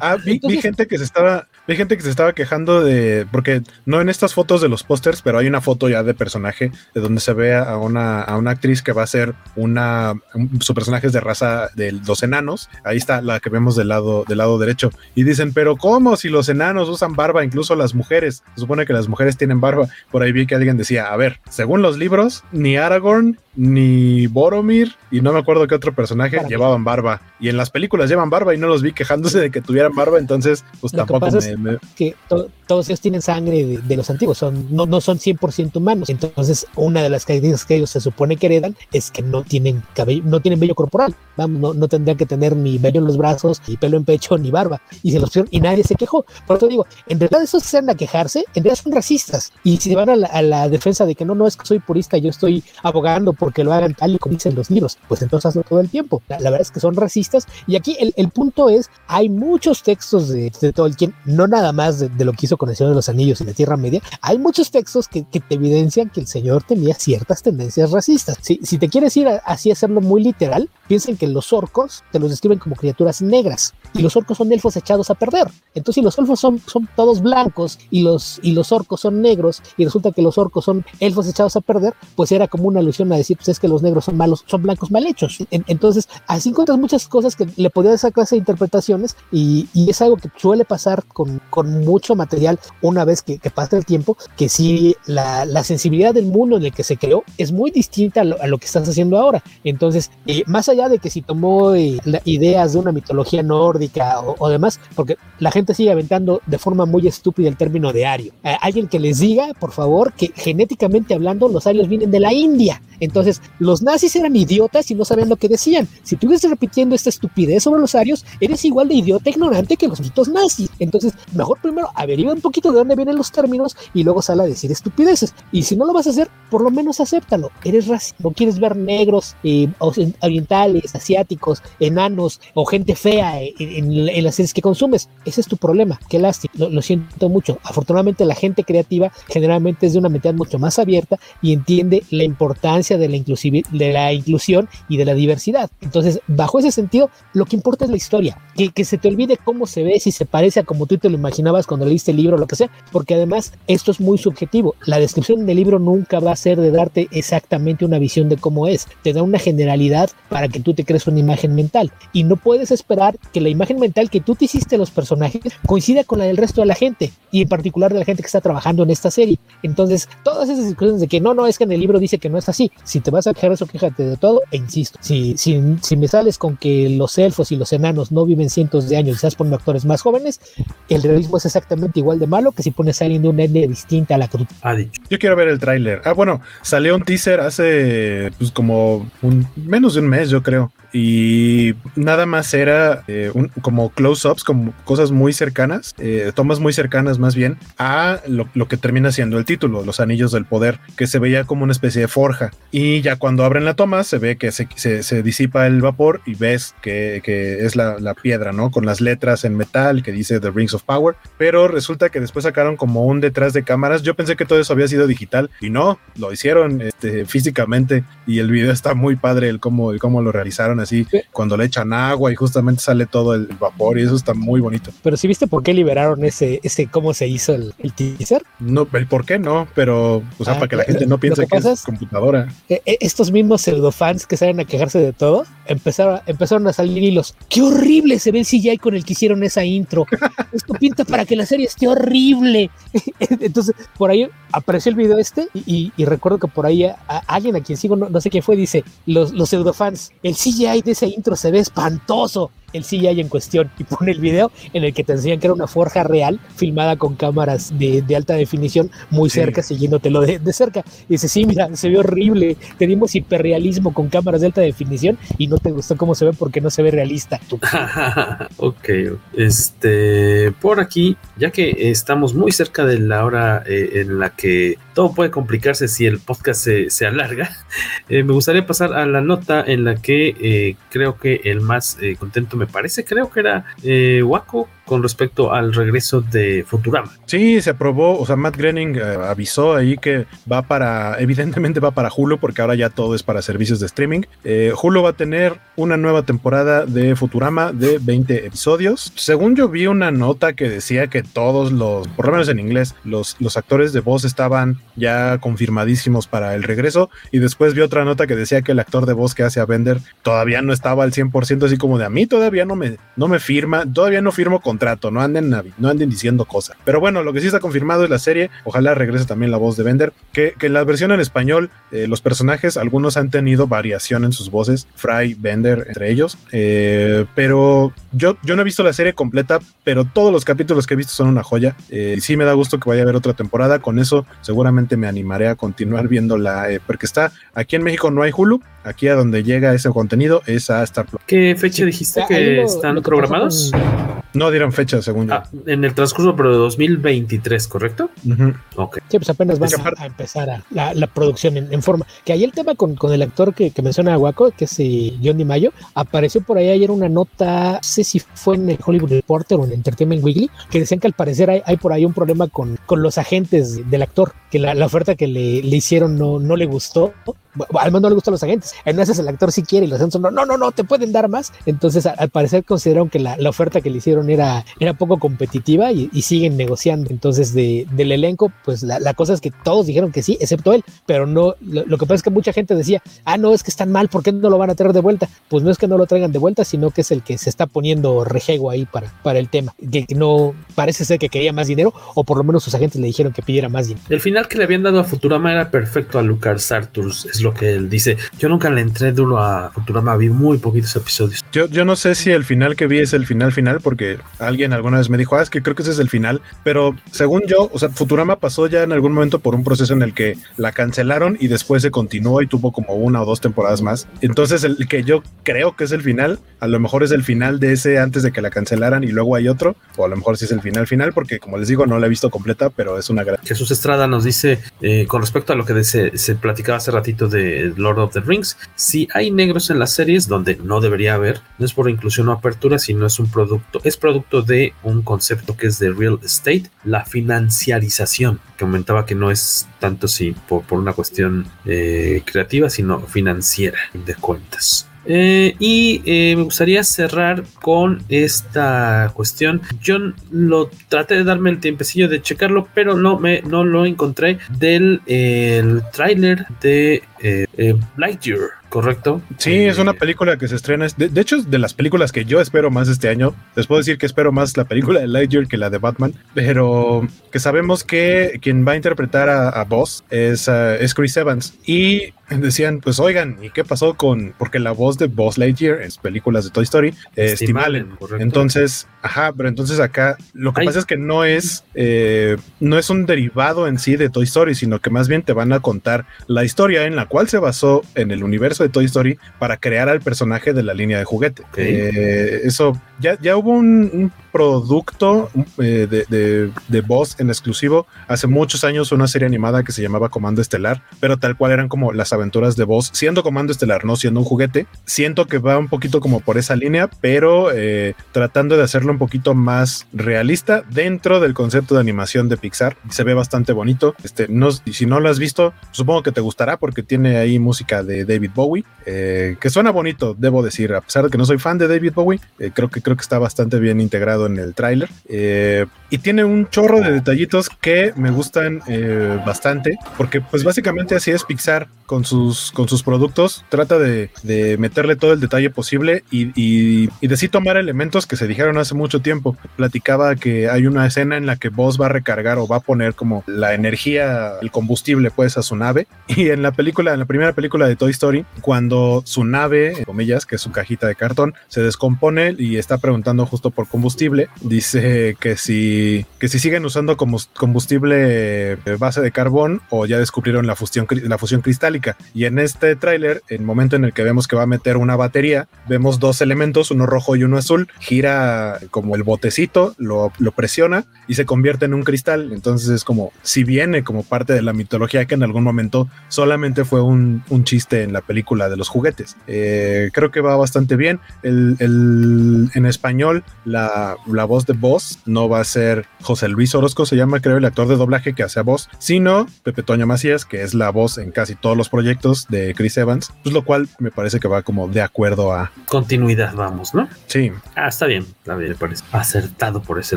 ah, vi, Entonces, vi, gente que se estaba, vi gente que se estaba quejando de, porque no en estas fotos de los pósters, pero hay una foto ya de personaje de donde se ve a una, a una actriz que va a ser una, un, su personaje es de raza de los enanos, ahí está la que vemos del lado, del lado derecho, y dicen, pero ¿cómo si los enanos usan barba, incluso las mujeres? Se supone que las mujeres tienen barba, por ahí vi que alguien decía, a ver, según los libros, ni Aragorn ni Boromir y no me acuerdo qué otro personaje Para llevaban mí. barba. Y en las películas llevan barba y no los vi quejándose de que tuvieran barba, entonces pues
Lo
tampoco
que
me,
es
me...
que to todos ellos tienen sangre de, de, los antiguos, son, no, no son 100% humanos. Entonces, una de las características que ellos se supone que heredan es que no tienen cabello, no tienen vello corporal. Vamos, no, no tendrían que tener ni vello en los brazos, ni pelo en pecho, ni barba. Y se los y nadie se quejó. Por eso digo, en realidad esos se van a quejarse, en realidad son racistas. Y si van a la, a la defensa de que no, no es que soy purista, yo estoy abogando porque lo hagan tal y como dicen los libros, pues entonces hazlo todo el tiempo. La, la verdad es que son racistas. Y aquí el, el punto es, hay muchos textos de, de Tolkien, no nada más de, de, lo que hizo con el Señor de los Anillos y la Tierra Media, hay muchos textos que, que te evidencian que el Señor tenía ciertas tendencias racistas. Si, si te quieres ir a, así a hacerlo muy literal, piensen que los orcos te los describen como criaturas negras y los orcos son elfos echados a perder. Entonces, si los elfos son, son todos blancos y los, y los orcos son negros y resulta que los orcos son elfos echados a perder, pues era como una alusión a decir, pues es que los negros son malos, son blancos mal hechos. Entonces, así encuentras muchas cosas que le podían esa clase de interpretaciones y, y, es algo que suele pasar con, con mucho material una vez que, que pasa el tiempo, que sí, la, la, sensibilidad del mundo en el que se creó es muy distinta a lo, a lo que estás haciendo ahora. Entonces, eh, más allá de que si tomó eh, ideas de una mitología nórdica o, o, demás, porque la gente sigue aventando de forma muy estúpida el término de ario. Eh, alguien que les diga, por favor, que genéticamente hablando los arios vienen de la India. Entonces, los nazis eran idiotas y no sabían lo que decían. Si tú estás repitiendo esta estupidez sobre los arios, eres igual de idiota ignorante que los mitos nazis. Entonces, mejor primero averigua un poquito de dónde vienen los términos y luego sale a decir estupideces. Y si no lo vas a hacer, por lo menos acéptalo. Eres racista. No quieres ver negros, eh, orientales, asiáticos, enanos o gente fea en, en, las series que consumes. Ese es tu problema. Qué lástima. Lo, lo, siento mucho. Afortunadamente, la gente creativa generalmente es de una mentalidad mucho más abierta y entiende la importancia de la, de la inclusión y de la diversidad. Entonces, bajo ese sentido, lo que importa es la historia. Que, que se te olvide cómo se ve, si se parece a como tú te lo imaginabas cuando leíste el libro, lo que sea, porque además esto es muy subjetivo. La descripción del libro nunca va a ser de darte exactamente una visión de cómo es. Te da una generalidad para que tú te crees una imagen mental. Y no puedes esperar que la imagen mental que tú te hiciste de los personajes coincida con la del resto de la gente. Y en particular de la gente que está trabajando en esta serie. Entonces, todas esas discusiones de que no, no, es que en el libro dice que no es así. Si te vas a quejar eso, quéjate de todo. E insisto, si, si, si me sales con que los elfos y los enanos no viven cientos de años y estás poniendo actores más jóvenes, el realismo es exactamente igual de malo que si pones a alguien de una etnia distinta a la que tú.
Ah, Yo quiero ver el tráiler. Ah, bueno, salió un teaser hace pues como un, menos de un mes, yo creo. Y nada más era eh, un, como close-ups, como cosas muy cercanas, eh, tomas muy cercanas más bien a lo, lo, que termina siendo el título, los anillos del poder, que se veía como una especie de forja. Y ya cuando abren la toma se ve que se, se, se disipa el vapor y ves que, que es la, la, piedra, ¿no? Con las letras en metal que dice The Rings of Power, pero resulta que después sacaron como un detrás de cámaras. Yo pensé que todo eso había sido digital y no, lo hicieron este, físicamente y el video está muy padre el cómo, el cómo lo realizaron así, sí. cuando le echan agua y justamente sale todo el vapor y eso está muy bonito.
Pero si viste por qué liberaron ese, ese cómo se hizo el, el teaser?
No, el por qué no, pero o sea, ah, para que la gente no piense que, que es computadora.
Eh, estos mismos pseudofans que salen a quejarse de todo, empezaron, empezaron a salir hilos. ¡Qué horrible se ve el CGI con el que hicieron esa intro! Esto pinta para que la serie esté horrible. Entonces, por ahí apareció el video este y, y, y recuerdo que por ahí a, a alguien a quien sigo, no, no, sé quién fue, dice, los, los pseudofans, el CGI de esa intro se ve espantoso el CGI en cuestión y pone el video en el que te enseñan que era una forja real filmada con cámaras de, de alta definición muy sí. cerca, siguiéndotelo de, de, cerca. Y dice, sí, mira, se ve horrible. Tenemos hiperrealismo con cámaras de alta definición y no te gustó cómo se ve porque no se ve realista.
ok, este, por aquí, ya que estamos muy cerca de la hora eh, en la que todo puede complicarse si el podcast se, se alarga, eh, me gustaría pasar a la nota en la que eh, creo que el más contento me me parece, creo que era eh, Waco con respecto al regreso de Futurama.
Sí, se aprobó, o sea, Matt Groening eh, avisó ahí que va para, evidentemente va para Hulu, porque ahora ya todo es para servicios de streaming. Eh, Hulu va a tener una nueva temporada de Futurama de 20 episodios. Según yo vi una nota que decía que todos los, por lo menos en inglés, los, los actores de voz estaban ya confirmadísimos para el regreso, y después vi otra nota que decía que el actor de voz que hace a Bender todavía no estaba al 100%, así como de a mí todavía no me, no me firma, todavía no firmo con no anden, diciendo cosas. Pero bueno, lo que sí está confirmado es la serie, ojalá regrese también la voz de Bender, que, en la versión en español, eh, los personajes, algunos han tenido variación en sus voces, Fry, Bender, entre ellos, eh, pero yo, yo no he visto la serie completa, pero todos los capítulos que he visto son una joya, eh, y sí me da gusto que vaya a haber otra temporada, con eso seguramente me animaré a continuar viéndola, porque está, aquí en México no hay Hulu, aquí a donde llega ese contenido es a Star Plus.
¿Qué fecha dijiste que lo, están lo que programados?
Con... No dieron fecha, según yo.
Ah, en el transcurso, pero de 2023, ¿correcto?
Uh -huh.
Ok.
Sí, pues apenas van a, a, empezar a, la, la, producción en, en, forma. Que ahí el tema con, con el actor que, que menciona Waco, que es eh, John Di Mayo, apareció por ahí ayer una nota, no sé si fue en el Hollywood Reporter o en Entertainment Weekly, que decían que al parecer hay, hay por ahí un problema con, con los agentes del actor, que la, la oferta que le, le, hicieron no, no le gustó. Bueno, al menos no le gustan los agentes. En veces el actor sí quiere y los agentes no, no, no, no, te pueden dar más. Entonces, al, parecer consideraron que la, oferta que le hicieron era, era poco competitiva y, siguen negociando. Entonces, de, del elenco, pues la, cosa es que todos dijeron que sí, excepto él, pero no, lo, que pasa es que mucha gente decía, ah, no, es que están mal, ¿por qué no lo van a traer de vuelta? Pues no es que no lo traigan de vuelta, sino que es el que se está poniendo rejego ahí para, para el tema, que no parece ser que quería más dinero, o por lo menos sus agentes le dijeron que pidiera más dinero.
El final que le habían dado a Futurama era perfecto a Lucas Arthurs, es lo que él dice. Yo nunca le entré duro a Futurama, vi muy poquitos episodios.
Yo, yo no sé si el final que vi es el final final, porque alguien alguna vez me dijo, ah, es que creo que ese es el final, pero según yo, o sea, Futurama pasó ya en algún momento por un proceso en el que la cancelaron y después se continuó y tuvo como una o dos temporadas más. Entonces, el que yo creo que es el final, a lo mejor es el final de ese antes de que la cancelaran y luego hay otro, o a lo mejor sí es el final final, porque como les digo, no la he visto completa, pero es una gran.
Jesús Estrada nos dice, eh, con respecto a lo que se, se, platicaba hace ratito de Lord of the Rings, si hay negros en las series, donde no debería haber, no es por inclusión o apertura, sino es un producto, es producto de un concepto que es de real estate, la financiarización, que comentaba que no es tanto si por, por una cuestión eh, creativa, sino financiera de cuentas. Eh, y eh, me gustaría cerrar con esta cuestión. Yo lo traté de darme el tiempecillo de checarlo, pero no me no lo encontré del el tráiler de eh, Lightyear. ¿correcto?
Sí, eh, es una película que se estrena. De, de, hecho, es de las películas que yo espero más este año. Les puedo decir que espero más la película de Lightyear que la de Batman, pero que sabemos que quien va a interpretar a, a Boss es, uh, es Chris Evans. Y decían, pues oigan, ¿y qué pasó con...? Porque la voz de Boss Lightyear en películas de Toy Story es Tim Allen. Entonces, ajá, pero entonces acá lo que Ay. pasa es que no es, eh, no es un derivado en sí de Toy Story, sino que más bien te van a contar la historia en la cual se basó en el universo de Toy Story para crear al personaje de la línea de juguete. Eh, eso ya, ya hubo un, un producto eh, de, de, de voz en exclusivo hace muchos años, una serie animada que se llamaba Comando Estelar, pero tal cual eran como las aventuras de voz, siendo Comando Estelar, no siendo un juguete. Siento que va un poquito como por esa línea, pero eh, tratando de hacerlo un poquito más realista dentro del concepto de animación de Pixar. Se ve bastante bonito. Este, no, si no lo has visto, supongo que te gustará porque tiene ahí música de David Bowie, eh, que suena bonito, debo decir, a pesar de que no soy fan de David Bowie, creo que creo que está bastante bien integrado en el tráiler. Eh, y tiene un chorro de detallitos que me gustan eh, bastante, porque pues básicamente así es Pixar con sus, con sus productos, trata de, de meterle todo el detalle posible y, y, y, de sí tomar elementos que se dijeron hace mucho tiempo. Platicaba que hay una escena en la que Buzz va a recargar o va a poner como la energía, el combustible pues a su nave, y en la película, en la primera película de Toy Story, cuando su nave, en comillas, que es su cajita de cartón, se descompone y está preguntando justo por combustible, dice que si, que si siguen usando combustible base de carbón o ya descubrieron la fusión, la fusión cristálica. Y en este tráiler, el momento en el que vemos que va a meter una batería, vemos dos elementos, uno rojo y uno azul, gira como el botecito, lo, lo presiona y se convierte en un cristal. Entonces es como, si viene como parte de la mitología que en algún momento solamente fue un, un chiste en la película de los juguetes. Eh, creo que va bastante bien. El, el, en español, la, la voz de voz no va a ser José Luis Orozco, se llama creo el actor de doblaje que hace a voz, sino Pepe Toño Macías, que es la voz en casi todos los proyectos de Chris Evans, pues lo cual me parece que va como de acuerdo a...
Continuidad, vamos, ¿no?
Sí.
Ah, está bien, está bien, me parece acertado por ese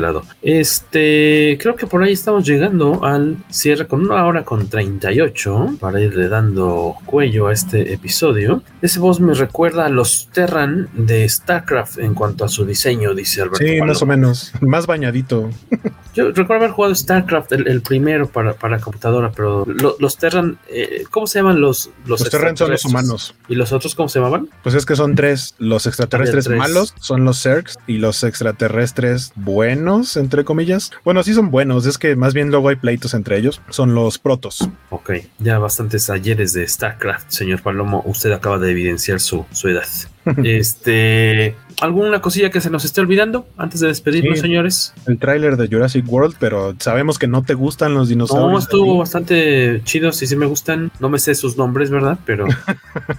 lado. Este, creo que por ahí estamos llegando al cierre con una hora con 38 para irle dando cuello a este episodio. Ese voz me recuerda a los Terran de StarCraft en cuanto a su diseño, dice Alberto.
Sí, más o menos, más bañadito.
Yo recuerdo haber jugado StarCraft, el, el primero para, para, computadora, pero lo, los Terran, eh, ¿cómo se llaman los
Los, los Terran son los humanos.
¿Y los otros cómo se llamaban?
Pues es que son tres. Los extraterrestres tres. malos son los Zergs y los extraterrestres buenos, entre comillas. Bueno, sí son buenos, es que más bien luego hay pleitos entre ellos. Son los protos.
Ok, ya bastantes ayeres de StarCraft, señor Palomo. Usted acaba de evidenciar su, su edad. Este, ¿Alguna cosilla que se nos esté olvidando antes de despedirnos, sí, señores?
El tráiler de Jurassic World, pero sabemos que no te gustan los dinosaurios.
No, estuvo bastante chido, sí, sí me gustan. No me sé sus nombres, ¿verdad? Pero...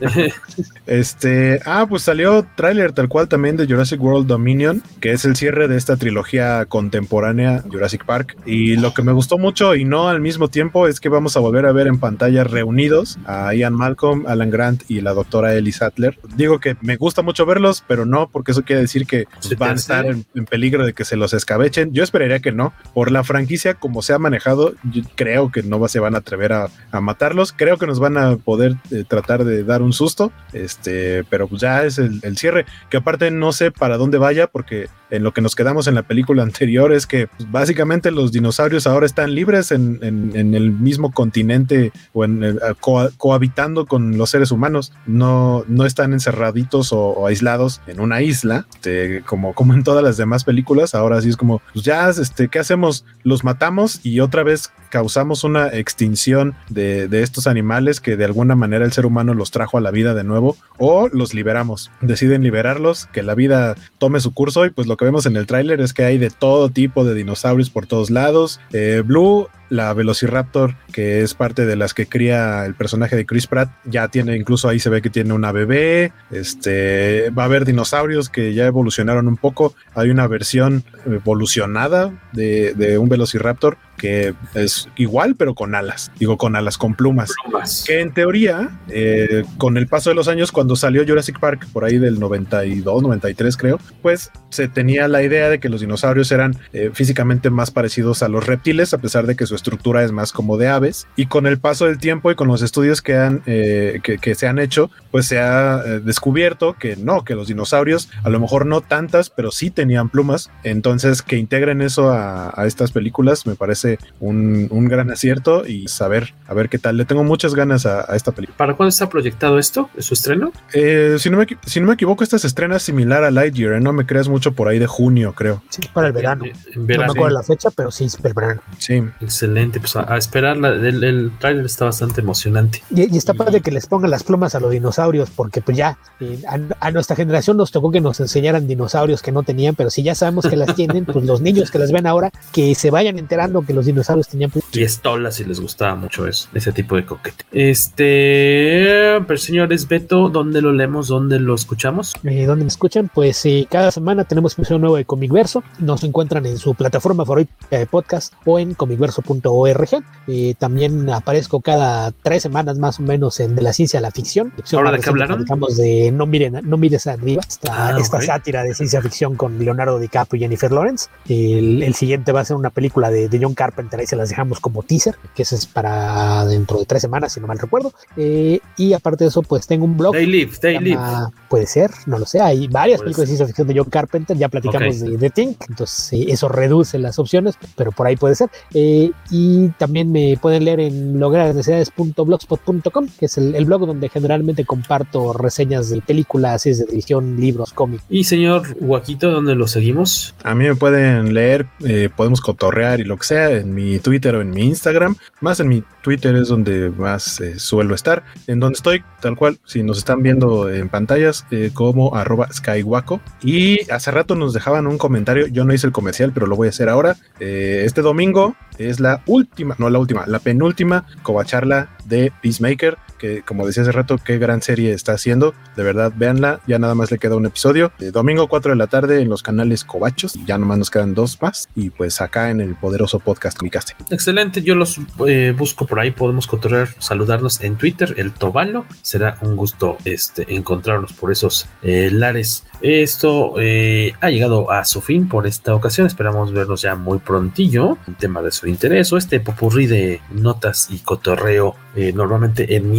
este, ah, pues salió tráiler tal cual también de Jurassic World Dominion, que es el cierre de esta trilogía contemporánea Jurassic Park. Y lo que me gustó mucho y no al mismo tiempo es que vamos a volver a ver en pantalla reunidos a Ian Malcolm, Alan Grant y la doctora Ellie Sattler. Digo que me gusta mucho verlos, pero no porque eso quiere decir que pues, van a estar en, en, peligro de que se los escabechen. Yo esperaría que no. Por la franquicia, como se ha manejado, yo creo que no se van a atrever a, a matarlos. Creo que nos van a poder eh, tratar de dar un susto. Este, pero pues ya es el, el, cierre. Que aparte no sé para dónde vaya, porque en lo que nos quedamos en la película anterior es que pues, básicamente los dinosaurios ahora están libres en, en, en el mismo continente o en el, co cohabitando con los seres humanos. No, no están encerraditos o, aislados en una isla, este, como, como en todas las demás películas. Ahora sí es como, pues ya, este, ¿qué hacemos? Los matamos y otra vez causamos una extinción de, de, estos animales que de alguna manera el ser humano los trajo a la vida de nuevo o los liberamos. Deciden liberarlos, que la vida tome su curso y pues lo que vemos en el tráiler es que hay de todo tipo de dinosaurios por todos lados. Eh, Blue la Velociraptor, que es parte de las que cría el personaje de Chris Pratt, ya tiene, incluso ahí se ve que tiene una bebé. Este va a haber dinosaurios que ya evolucionaron un poco. Hay una versión evolucionada de, de un Velociraptor que es igual, pero con alas. Digo, con alas, con plumas. plumas. Que en teoría, eh, con el paso de los años, cuando salió Jurassic Park, por ahí del 92, 93 creo, pues se tenía la idea de que los dinosaurios eran eh, físicamente más parecidos a los reptiles, a pesar de que su estructura es más como de aves. Y con el paso del tiempo y con los estudios que, han, eh, que, que se han hecho, pues se ha descubierto que no, que los dinosaurios, a lo mejor no tantas, pero sí tenían plumas. Entonces, que integren eso a, a estas películas me parece parece un, un gran acierto y saber a ver qué tal. Le tengo muchas ganas a, a esta película.
¿Para cuándo está proyectado esto? ¿Es su estreno?
Eh, si, no me, si no me equivoco, esta se estrena similar a Lightyear, ¿eh? no me creas mucho por ahí de junio, creo.
Sí, para el verano.
En
No me acuerdo la fecha, pero sí, es para el verano.
Sí.
Excelente, pues a, a esperar. la- el, el tráiler está bastante emocionante.
Y, y está padre que les pongan las plumas a los dinosaurios, porque pues ya eh, a, a nuestra generación nos tocó que nos enseñaran dinosaurios que no tenían, pero si ya sabemos que las tienen, pues los niños que las ven ahora, que se vayan enterando que los dinosaurios tenían plumas.
Y les gustaba mucho eso, ese tipo de coquete. Este, pero señores, Beto, ¿dónde lo leemos? ¿Dónde lo escuchamos?
Eh, ¿Dónde me escuchan? Pues eh, cada semana tenemos un episodio nuevo de Comic Verso. Nos encuentran en su plataforma favorita de podcast o en comicverso.org. Eh, también aparezco cada tres semanas más o menos en De la Ciencia a la Ficción.
¿Ahora de qué hablaron?
de No, miren, no mires arriba, esta,
Ah,
esta sátira de ciencia ficción con Leonardo DiCaprio y Jennifer Lawrence. El, el siguiente va a ser una película de, de John Carpenter, ahí se las dejamos como teaser, que ese es para dentro de tres semanas, si no mal recuerdo. Eh, y aparte de eso, pues tengo un blog
They Live, They
se
Live.
llama- Puede ser, no lo sé. Hay varias películas de ciencia ficción de John Carpenter. Ya platicamos
Ok.
de The Thing, entonces eh, eso reduce las opciones, pero por ahí puede ser. Eh, y también me pueden leer en lograrnecesidades.blogspot.com, que es el, el blog donde generalmente comparto reseñas de películas, series de televisión, libros, cómics.
Y señor Huaquito, ¿dónde lo seguimos?
A mí me pueden leer, eh, podemos cotorrear y lo que sea en mi Twitter o en mi Instagram. Más en mi Twitter es donde más eh, suelo estar. En donde estoy, tal cual, si nos están viendo en pantallas, eh, como arroba skywaco. Y hace rato nos dejaban un comentario, yo no hice el comercial, pero lo voy a hacer ahora. Eh, este domingo es la última, no la última, la penúltima covacharla de Peacemaker. Que como decía hace rato, qué gran serie está haciendo. De verdad, véanla. Ya nada más le queda un episodio. Eh, domingo 4 de la tarde en los canales Covachos. Ya nomás nos quedan dos más. Y pues acá en el poderoso podcast Comicase.
Excelente, yo los eh, busco por ahí, podemos cotorrear, saludarnos en Twitter, el Tobalo. Será un gusto este, encontrarnos por esos eh, lares. Esto ha llegado a su fin por esta ocasión. Esperamos vernos ya muy prontillo. Un tema de su interés o este popurrí de notas y cotorreo normalmente en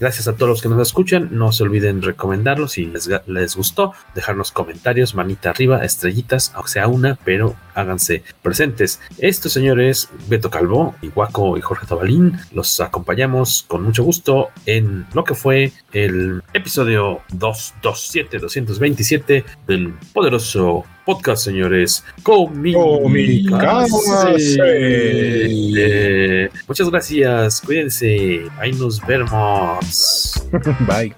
Gracias a todos los que nos escuchan. No se olviden recomendarlo si les, les gustó. Dejarnos comentarios, manita arriba, estrellitas, aunque sea una, pero háganse presentes. Estos señores, Beto Calvo, Iguaco y Jorge Tabalín, los acompañamos con mucho gusto en lo que fue el episodio 227, 227 del poderoso podcast, señores. Eh, muchas gracias, cuídense, ahí nos vemos.
Bye.